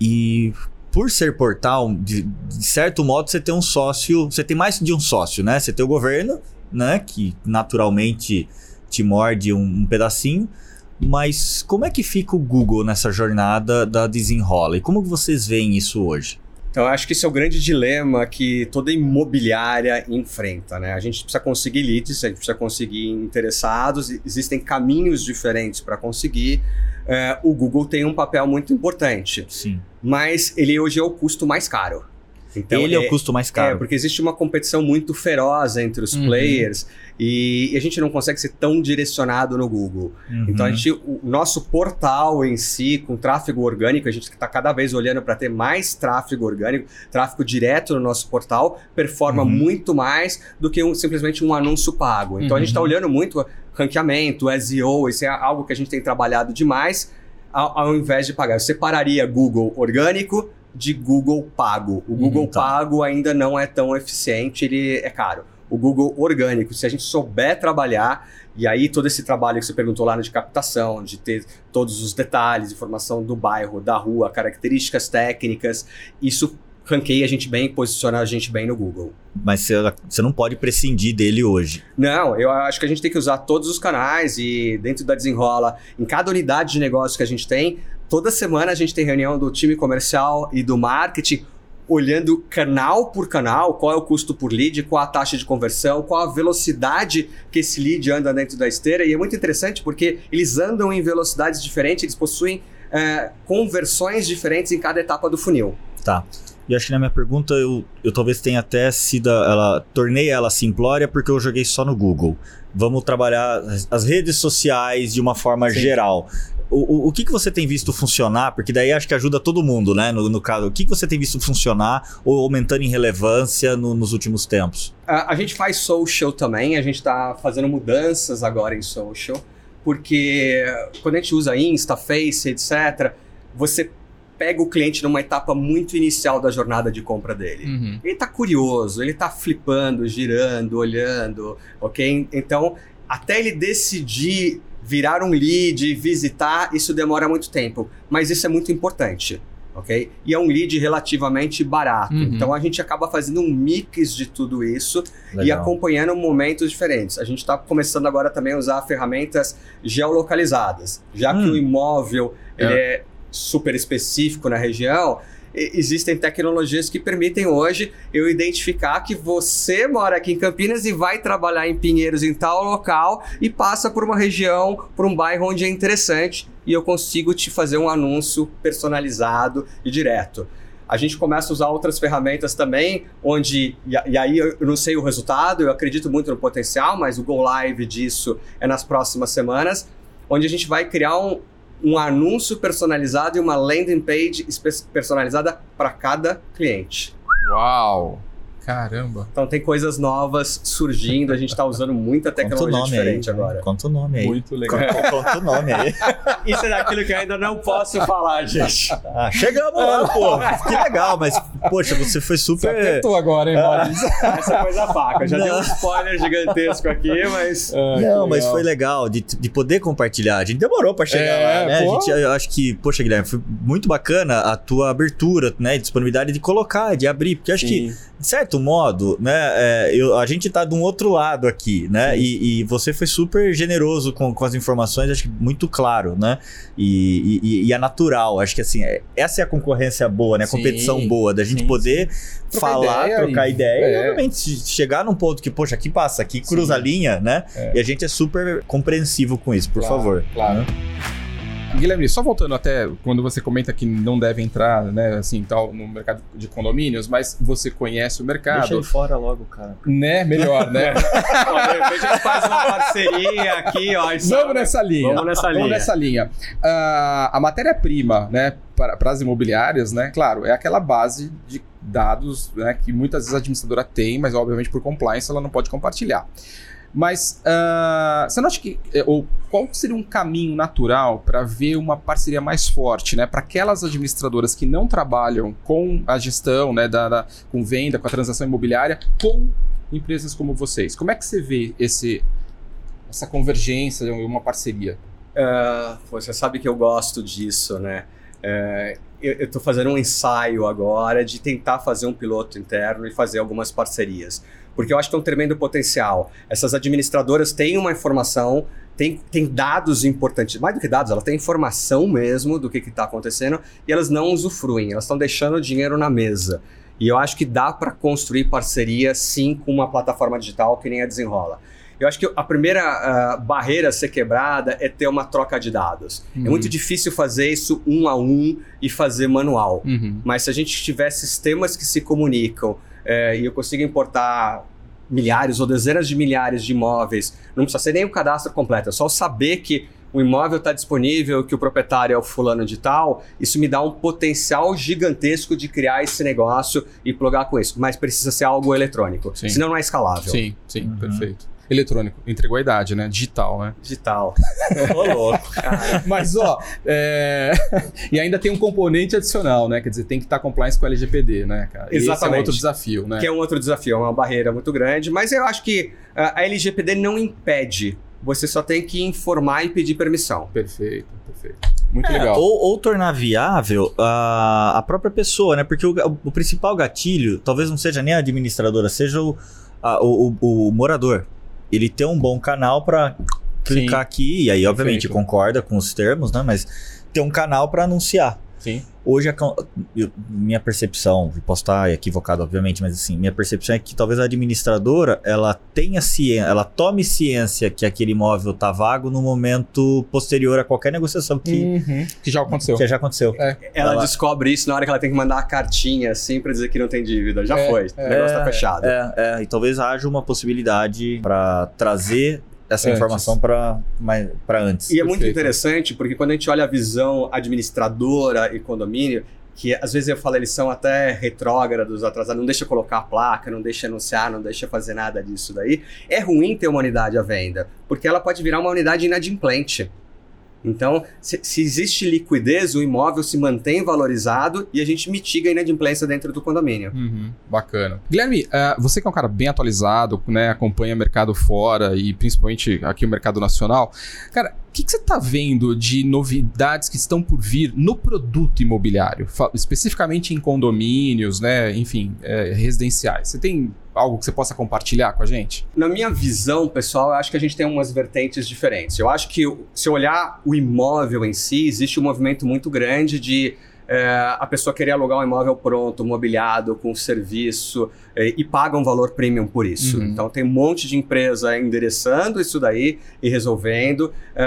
E por ser portal, de, de, certo modo, você tem um sócio, você tem mais de um sócio, né? Você tem o governo, né? Que naturalmente te morde um, um pedacinho. Mas como é que fica o Google nessa jornada da desenrola? E como vocês veem isso hoje? Então, acho que esse é o grande dilema que toda imobiliária enfrenta, né? A gente precisa conseguir leads, a gente precisa conseguir interessados, existem caminhos diferentes para conseguir. É, o Google tem um papel muito importante. Sim. Mas ele hoje é o custo mais caro. Então, ele é, é, o custo mais caro. É, porque existe uma competição muito feroz entre os uhum. players e, e, a gente não consegue ser tão direcionado no Google. Uhum. Então, a gente, o nosso portal em si, com tráfego orgânico, a gente está cada vez olhando para ter mais tráfego orgânico, tráfego direto no nosso portal, performa uhum. muito mais do que um, simplesmente um anúncio pago. Então, a gente está uhum. olhando muito ranqueamento, SEO, isso é algo que a gente tem trabalhado demais ao, ao invés de pagar. Eu separaria Google orgânico de Google pago. O Google uhum, tá. pago ainda não é tão eficiente, ele é caro. O Google orgânico, se a gente souber trabalhar, e aí todo esse trabalho que você perguntou lá de captação, de ter todos os detalhes, informação do bairro, da rua, características técnicas, isso ranqueia a gente bem, posiciona a gente bem no Google. Mas você não pode prescindir dele hoje. Não, eu acho que a gente tem que usar todos os canais e dentro da Desenrola, em cada unidade de negócio que a gente tem, toda semana a gente tem reunião do time comercial e do marketing olhando canal por canal, qual é o custo por lead, qual a taxa de conversão, qual a velocidade que esse lead anda dentro da esteira. E é muito interessante porque eles andam em velocidades diferentes, eles possuem é, conversões diferentes em cada etapa do funil. Tá. E acho que na minha pergunta eu, eu talvez tenha até sido. Ela, tornei ela simplória porque eu joguei só no Google. Vamos trabalhar as redes sociais de uma forma Sim. geral. O, o, que, que você tem visto funcionar? Porque daí acho que ajuda todo mundo, né? No, no caso, o que, que você tem visto funcionar ou aumentando em relevância no, nos últimos tempos? A, a, gente faz social também, a gente está fazendo mudanças agora em social, porque quando a gente usa Insta, Face, etc., você pega o cliente numa etapa muito inicial da jornada de compra dele. Uhum. Ele está curioso, ele está flipando, girando, olhando, ok? Então, até ele decidir virar um lead, visitar, isso demora muito tempo. Mas isso é muito importante, ok? E é um lead relativamente barato. Uhum. Então a gente acaba fazendo um mix de tudo isso Legal. e acompanhando momentos diferentes. A gente está começando agora também a usar ferramentas geolocalizadas. Já hum. que o imóvel é. é super específico na região, existem tecnologias que permitem hoje eu identificar que você mora aqui em Campinas e vai trabalhar em Pinheiros em tal local e passa por uma região, por um bairro onde é interessante e eu consigo te fazer um anúncio personalizado e direto. A gente começa a usar outras ferramentas também, onde, e aí eu não sei o resultado, eu acredito muito no potencial, mas o Go Live disso é nas próximas semanas, onde a gente vai criar um, um anúncio personalizado e uma landing page personalizada para cada cliente. Uau! Caramba. Então tem coisas novas surgindo, a gente está usando muita tecnologia diferente aí, agora. Conta o nome aí. Muito legal. Conta, o nome aí. Isso é daquilo que eu ainda não posso falar, gente. Ah, chegamos lá, pô. Que legal, mas, poxa, você foi super. Você apertou agora, hein, ah. Essa coisa faca. Já não. deu um spoiler gigantesco aqui, mas. Ah, não, mas foi legal de, de poder compartilhar. A gente demorou para chegar é, lá, né? A gente, eu acho que, poxa, Guilherme, foi muito bacana a tua abertura, né? Disponibilidade de colocar, de abrir. Porque acho Sim. que, certo, certo modo, né, é, eu, a gente tá de um outro lado aqui, né? E, e, você foi super generoso com, com as informações, acho que muito claro, né? E, e, e é natural. Acho que assim, é, essa é a concorrência boa, né? A competição sim, boa, da gente sim, poder sim. falar, ideia trocar ideia é. e, obviamente, chegar num ponto que, poxa, aqui passa, aqui cruza a linha, né? É. E a gente é super compreensivo com isso, por claro, favor. Claro. Né? Guilherme, só voltando até quando você comenta que não deve entrar, né, assim, tal, no mercado de condomínios, mas você conhece o mercado. Deixa ele fora logo, cara. Né? Melhor, né? a gente faz uma parceria aqui, ó. Vamos nessa linha. Vamos nessa linha. Vamos nessa linha. Uh, a matéria-prima, né, para, para as imobiliárias, né, claro, é aquela base de dados né, que muitas vezes a administradora tem, mas obviamente por compliance ela não pode compartilhar. Mas uh, você não acha que. É, ou qual seria um caminho natural para ver uma parceria mais forte, né? Para aquelas administradoras que não trabalham com a gestão, né? Da, da, com venda, com a transação imobiliária, com empresas como vocês. Como é que você vê esse, essa convergência, uma parceria? Uh, você sabe que eu gosto disso, né? Uh, eu estou fazendo um ensaio agora de tentar fazer um piloto interno e fazer algumas parcerias porque eu acho que tem um tremendo potencial. Essas administradoras têm uma informação, têm, têm dados importantes, mais do que dados, elas têm informação mesmo do que está acontecendo e elas não usufruem, elas estão deixando o dinheiro na mesa. E eu acho que dá para construir parceria sim com uma plataforma digital que nem a Desenrola. Eu acho que a primeira uh, barreira a ser quebrada é ter uma troca de dados. É uhum. É muito difícil fazer isso um a um e fazer manual. Uhum. Mas se a gente tiver sistemas que se comunicam, é, e eu consigo importar milhares ou dezenas de milhares de imóveis, não precisa ser nem o cadastro completo, é só saber que o imóvel está disponível, que o proprietário é o fulano de tal, isso me dá um potencial gigantesco de criar esse negócio e plugar com isso. Mas precisa ser algo eletrônico, sim. senão não é escalável. Sim, sim, uhum. perfeito. Eletrônico, entregou a idade, né? Digital, né? Digital. Ô, louco, cara. Mas, ó, é... e ainda tem um componente adicional, né? Quer dizer, tem que estar compliance com o LGPD, né, cara? Exatamente. Esse é um outro desafio, né? Que é um outro desafio, é uma barreira muito grande, mas eu acho que a LGPD não impede. Você só tem que informar e pedir permissão. Perfeito, perfeito. Muito é, legal. Ou, ou, tornar viável a, a própria pessoa, né? Porque o, o, principal gatilho talvez não seja nem a administradora, seja o, a, o, o, o morador ele tem um bom canal para clicar Sim. aqui, e aí, obviamente, Perfeito. concorda com os termos, né? Mas tem um canal para anunciar. Sim. Hoje, a, eu, minha percepção, posso estar equivocado, obviamente, mas assim, minha percepção é que talvez a administradora, ela tenha ciência, ela tome ciência que aquele imóvel está vago no momento posterior a qualquer negociação que, uhum. que já aconteceu. Que já aconteceu. É. Ela, ela, descobre isso na hora que ela tem que mandar a cartinha, assim, para dizer que não tem dívida. Já é, foi, é, o negócio tá fechado. É, é, e talvez haja uma possibilidade para trazer essa antes. informação para antes. E é muito interessante porque quando a gente olha a visão administradora e condomínio, que às vezes eu falo, eles são até retrógrados, atrasados, não deixa colocar a placa, não deixa anunciar, não deixa fazer nada disso daí. É ruim ter uma unidade à venda, porque ela pode virar uma unidade inadimplente. Então, se, se, existe liquidez, o imóvel se mantém valorizado e a gente mitiga a inadimplência dentro do condomínio. Uhum, bacana. Guilherme, uh, você que é um cara bem atualizado, né, acompanha mercado fora e principalmente aqui o mercado nacional, cara, o que, que, você está vendo de novidades que estão por vir no produto imobiliário, especificamente em condomínios, né, enfim, é, residenciais? Você tem algo que você possa compartilhar com a gente? Na minha visão, pessoal, eu acho que a gente tem umas vertentes diferentes. Eu acho que se olhar o imóvel em si, existe um movimento muito grande de é, a pessoa querer alugar um imóvel pronto, mobiliado, com serviço, é, e paga um valor premium por isso. Uhum. Então tem um monte de empresa endereçando isso daí e resolvendo. É,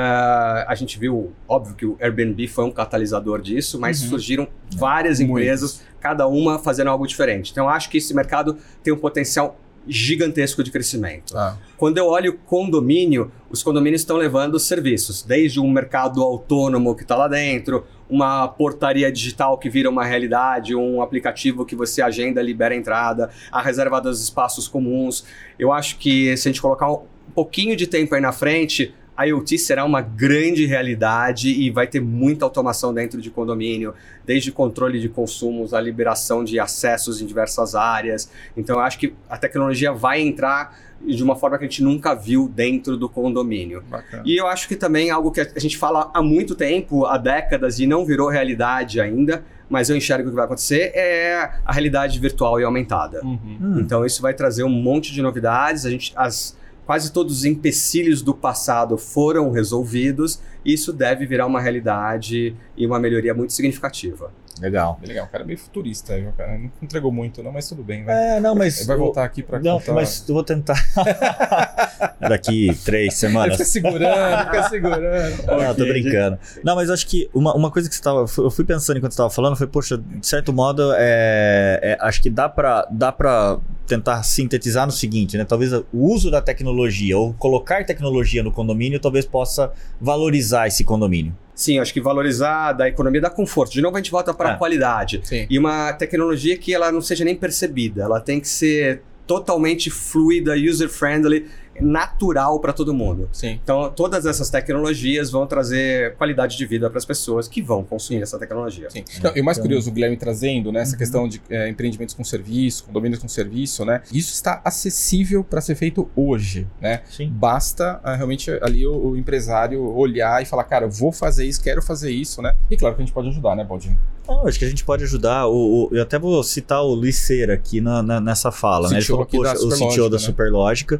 a gente viu, óbvio que o Airbnb foi um catalisador disso, mas uhum. surgiram várias empresas, cada uma fazendo algo diferente. Então acho que esse mercado tem um potencial gigantesco de crescimento. Ah. Quando eu olho condomínio, os condomínios estão levando serviços, desde um mercado autônomo que está lá dentro, uma portaria digital que vira uma realidade, um aplicativo que você agenda, libera a entrada, a reserva dos espaços comuns. Eu acho que se a gente colocar um pouquinho de tempo aí na frente, IoT será uma grande realidade e vai ter muita automação dentro de condomínio, desde controle de consumos, a liberação de acessos em diversas áreas. Então, eu acho que a tecnologia vai entrar de uma forma que a gente nunca viu dentro do condomínio. Bacana. E eu acho que também algo que a gente fala há muito tempo, há décadas, e não virou realidade ainda, mas eu enxergo que vai acontecer, é a realidade virtual e aumentada. Uhum. Hum. Então isso vai trazer um monte de novidades. A gente, as, quase todos os empecilhos do passado foram resolvidos isso deve virar uma realidade e uma melhoria muito significativa. Legal. Bem legal, o cara é meio futurista, viu, cara? Não entregou muito, não, mas tudo bem, vai. É, não, mas. Vai voltar aqui pra Não, contar. mas eu vou tentar. Daqui três semanas. fica segurando, fica segurando. Não, tô Ok, brincando. Não, mas acho que uma, uma coisa que você tava. Eu fui pensando enquanto você tava falando, foi, poxa, de certo modo, é, é, acho que dá pra, dá pra tentar sintetizar no seguinte, né? Talvez o uso da tecnologia, ou colocar tecnologia no condomínio, talvez possa valorizar esse condomínio. Sim, acho que valorizar da economia dá conforto. De novo, a gente volta para a É. qualidade. Sim. E uma tecnologia que ela não seja nem percebida, ela tem que ser totalmente fluida, user-friendly, natural para todo mundo. Sim. Então, todas essas tecnologias vão trazer qualidade de vida para as pessoas que vão consumir essa tecnologia. Sim. Não, e o mais Então- curioso, o Guilherme trazendo, né, essa Uhum. questão de é, empreendimentos com serviço, condomínios com serviço, né? Isso está acessível para ser feito hoje, né? Sim. Basta ah, realmente ali o, o empresário olhar e falar, cara, eu vou fazer isso, quero fazer isso, né? E claro que a gente pode ajudar, né, Baldinho? Não, acho que a gente pode ajudar. O, o- eu até vou citar o Luiz Cera aqui na- na- nessa fala. Né? Ele falou, aqui da poxa, o CTO da né? Superlógica.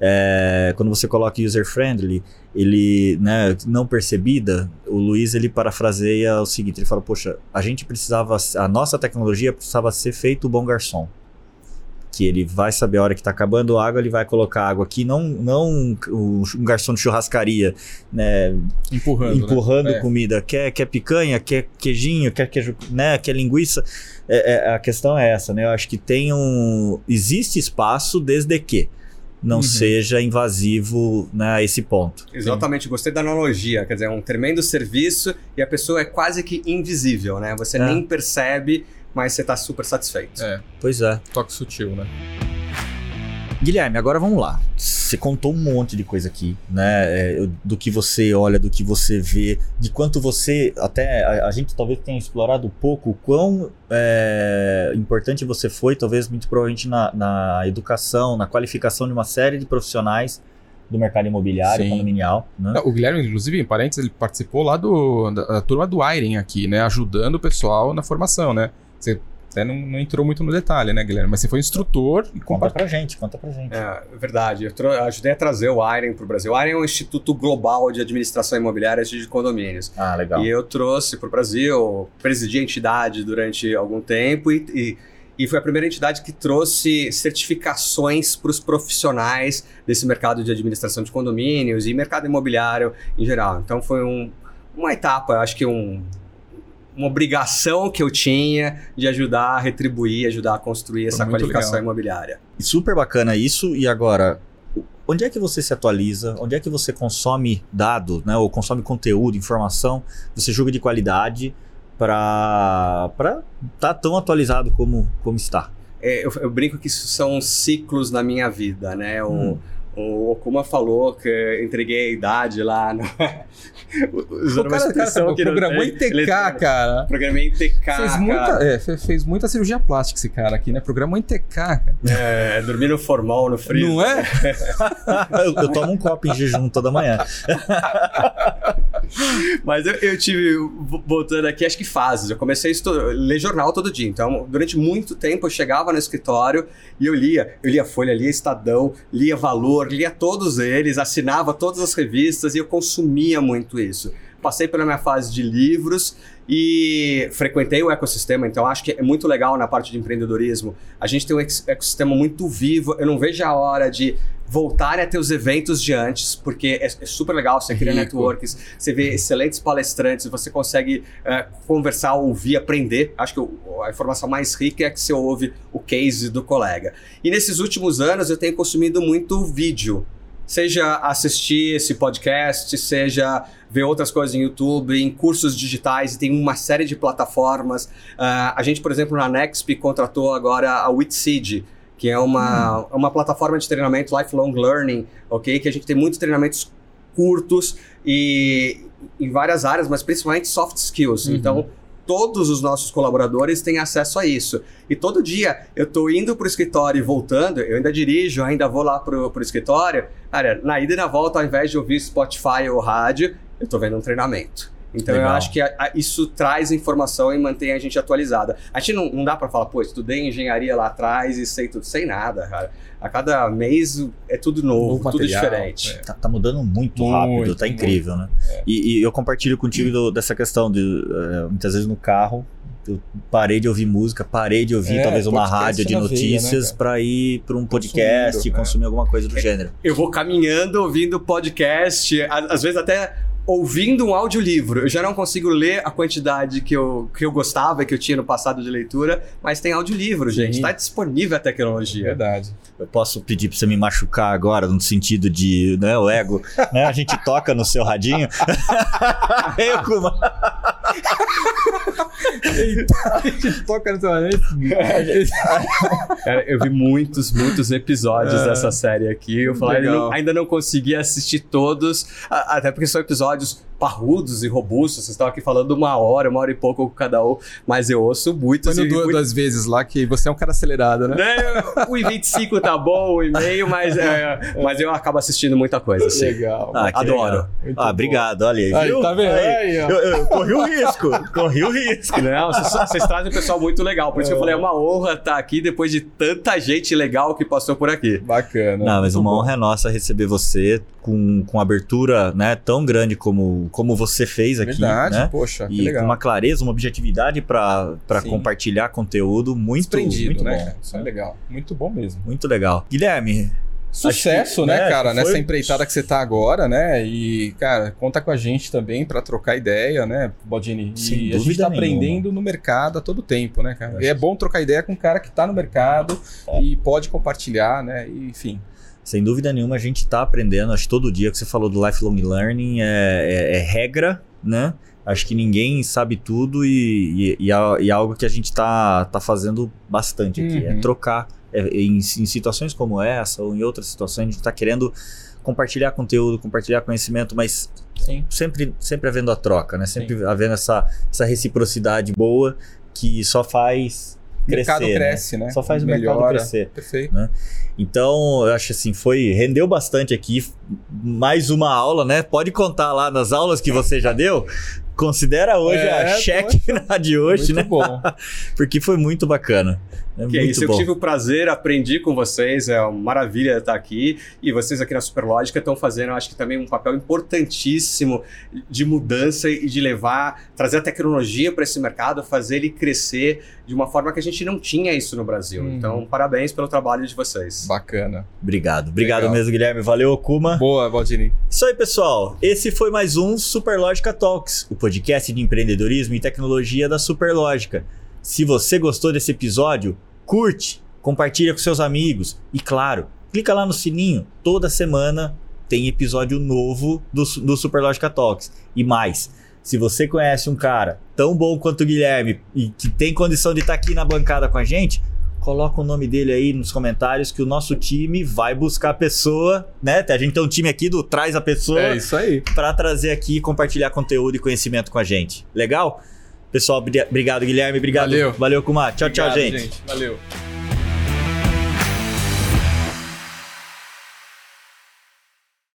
É, quando você coloca user-friendly, ele, né, não percebida, o Luiz ele parafraseia o seguinte: ele fala, poxa, a gente precisava, a nossa tecnologia precisava ser feito o bom garçom. Que ele vai saber a hora que está acabando a água, ele vai colocar água aqui, não, não um, um garçom de churrascaria, né, Empurrando. empurrando né? É. comida. Quer, quer picanha, quer queijinho, quer queijo, né? Quer linguiça. É, é, a questão é essa, né? Eu acho que tem um. Existe espaço desde que não Uhum. seja invasivo né, a esse ponto. Exatamente, gostei da analogia. Quer dizer, é um tremendo serviço e a pessoa é quase que invisível, né? Você É. nem percebe, mas você está super satisfeito. É, Pois é. toque sutil, né? Guilherme, agora vamos lá. Você contou um monte de coisa aqui, né? É, do que você olha, do que você vê, de quanto você. Até a, a gente talvez tenha explorado pouco o quão é, importante você foi, talvez muito provavelmente na, na educação, na qualificação de uma série de profissionais do mercado imobiliário, Sim. condominial. Né? O Guilherme, inclusive, em parênteses, ele participou lá do, da, da turma do Iron aqui, né? Ajudando o pessoal na formação, né? Você até não, não entrou muito no detalhe, né, Guilherme? Mas você foi instrutor e Conta pra gente, conta pra gente. É, verdade. Eu ajudei a trazer o IREN para o Brasil. O IREN é um instituto global de administração imobiliária e de condomínios. Ah, legal. E eu trouxe para o Brasil, presidi a entidade durante algum tempo e, e, e foi a primeira entidade que trouxe certificações para os profissionais desse mercado de administração de condomínios e mercado imobiliário em geral. Então foi um- uma etapa, acho que um- uma obrigação que eu tinha de ajudar a retribuir, ajudar a construir essa qualificação legal. imobiliária. E Super bacana isso. E agora, onde é que você se atualiza? Onde é que você consome dado, né? Ou consome conteúdo, informação? Você julga de qualidade para estar tão atualizado como, como está? É, eu, eu brinco que isso são ciclos na minha vida, né? O, Hum. O Okuma falou que eu entreguei a idade lá no. O cara, cara programou em TK, cara. Programei em TK. Fez muita, cara. é, fe- fez muita cirurgia plástica esse cara aqui, né? Programou em TK, cara. É, dormi no formal, no frio. Não é? eu, eu tomo um copo em jejum toda manhã. Mas eu, eu tive, vo- voltando aqui, acho que fases. Eu comecei a ler jornal todo dia. Então, durante muito tempo, eu chegava no escritório e eu lia. Eu lia Folha, lia Estadão, lia Valor, lia todos eles, assinava todas as revistas e eu consumia muito isso. Passei pela minha fase de livros e frequentei o ecossistema, então acho que é muito legal na parte de empreendedorismo. A gente tem um ecossistema muito vivo. Eu não vejo a hora de voltarem a ter os eventos de antes, porque é, é super legal, você cria Rico. networks, você vê excelentes palestrantes, você consegue é, conversar, ouvir, aprender. Acho que o- a informação mais rica é que você ouve o case do colega. E nesses últimos anos eu tenho consumido muito vídeo. Seja assistir esse podcast, seja ver outras coisas em YouTube, em cursos digitais, e tem uma série de plataformas. Ah, a gente, por exemplo, na Nexp contratou agora a Witseed, que é uma, uma plataforma de treinamento lifelong learning, ok? Que a gente tem muitos treinamentos curtos e em várias áreas, mas principalmente soft skills. Uhum. Então, todos os nossos colaboradores têm acesso a isso. E todo dia eu tô indo pro escritório e voltando, eu ainda dirijo, ainda vou lá pro, pro escritório. Cara, na ida e na volta, ao invés de ouvir Spotify ou rádio, eu tô vendo um treinamento. Então Legal. eu acho que a- a- isso traz informação e mantém a gente atualizada. A gente não, não dá para falar, pô, estudei engenharia lá atrás e sei tudo, sei nada, cara. A cada mês é tudo novo, Novo tudo diferente. é. Tá, tá mudando muito, Muito, rápido, tá muito. incrível, né? E, e eu compartilho contigo do- dessa questão de eh, muitas vezes no carro. Eu parei de ouvir música, parei de ouvir É, talvez uma rádio de né, notícias cara? pra ir pra um podcast e é. consumir alguma coisa do gênero. Eu vou caminhando, ouvindo podcast, às vezes até ouvindo um audiolivro. Eu já não consigo ler a quantidade que eu, que eu gostava e que eu tinha no passado de leitura, mas tem audiolivro, gente. Sim. Tá disponível a tecnologia. Verdade. Eu posso pedir pra você me machucar agora, no sentido de, né, o ego, né? A gente toca no seu radinho. Eu, Kuma. Toca no seu Cara, eu vi muitos, muitos episódios É. dessa série aqui. Eu falei, ainda não, consegui assistir todos, a- até porque são episódios I just parrudos e robustos. Vocês estão aqui falando uma hora, uma hora e pouco com cada um, mas eu ouço Foi muitos. no duas, muito- duas vezes lá que você é um cara acelerado, né? Né, O I-25 tá bom, o e-mail, mas, é, mas eu acabo assistindo muita coisa. Assim. Legal. Ah, Adoro. legal. Muito Ah, bom. obrigado, olha aí. Aí, viu? tá vendo? Aí. Eu, eu corri o risco, corri o risco. Não, vocês, vocês trazem um pessoal muito legal. Por isso que eu falei, é uma honra estar aqui depois de tanta gente legal que passou por aqui. Bacana. Não, mas Muito uma bom. honra é nossa receber você com, com abertura né, tão grande como, como você fez aqui. Verdade, né? poxa, que E legal. com uma clareza, uma objetividade para compartilhar conteúdo muito, Desprendido, muito né? bom. Isso é legal. Muito bom mesmo. Muito legal. Guilherme, Sucesso, que, né, né, cara? foi- Nessa empreitada que você tá agora, né? E, cara, conta com a gente também pra trocar ideia, né, Baldini? Sem e a gente tá nenhuma. aprendendo no mercado a todo tempo, né, cara? E é bom trocar ideia com um cara que tá no mercado É. e pode compartilhar, né? E, enfim. Sem dúvida nenhuma, a gente está aprendendo. Acho que todo dia que você falou do lifelong learning é, é- é regra, né? Acho que ninguém sabe tudo e, e, e é, é algo que a gente está tá fazendo bastante aqui. É Uhum. trocar. É, em, em situações como essa ou em outras situações, a gente está querendo compartilhar conteúdo, compartilhar conhecimento, mas Sim. sempre, sempre havendo a troca, né? Sempre havendo essa, essa reciprocidade boa que só faz O mercado crescer, né? cresce, né? Só faz o mercado Melhora. crescer. Perfeito. Então, eu acho assim, foi. Rendeu bastante aqui. Mais uma aula, né? Pode contar lá nas aulas que você já deu. Considera hoje É, a cheque na de hoje, Muito né? bom. Porque foi muito bacana. É Que é muito isso, eu bom. tive o prazer, aprendi com vocês, é uma maravilha estar aqui. E vocês aqui na Superlógica estão fazendo, eu acho que também um papel importantíssimo de mudança e de levar, trazer a tecnologia para esse mercado, fazer ele crescer de uma forma que a gente não tinha isso no Brasil. Uhum. Então, parabéns pelo trabalho de vocês. Bacana. Obrigado. Obrigado Legal. mesmo, Guilherme. Valeu, Okuma. Boa, Baldini. Isso aí, pessoal. Esse foi mais um Superlógica Talks, o podcast de empreendedorismo e tecnologia da Superlógica. Se você gostou desse episódio, curte, compartilha com seus amigos e, claro, clica lá no sininho. Toda semana tem episódio novo do, do Superlógica Talks. E mais, se você conhece um cara tão bom quanto o Guilherme e que tem condição de estar aqui na bancada com a gente, coloca o nome dele aí nos comentários que o nosso time vai buscar a pessoa, né? A gente tem um time aqui do Traz a Pessoa É isso aí. para trazer aqui e compartilhar conteúdo e conhecimento com a gente. Legal? Pessoal, bri- obrigado, Guilherme. Obrigado. Valeu. Valeu, Kumar. Tchau, tchau, Obrigado, gente. Valeu.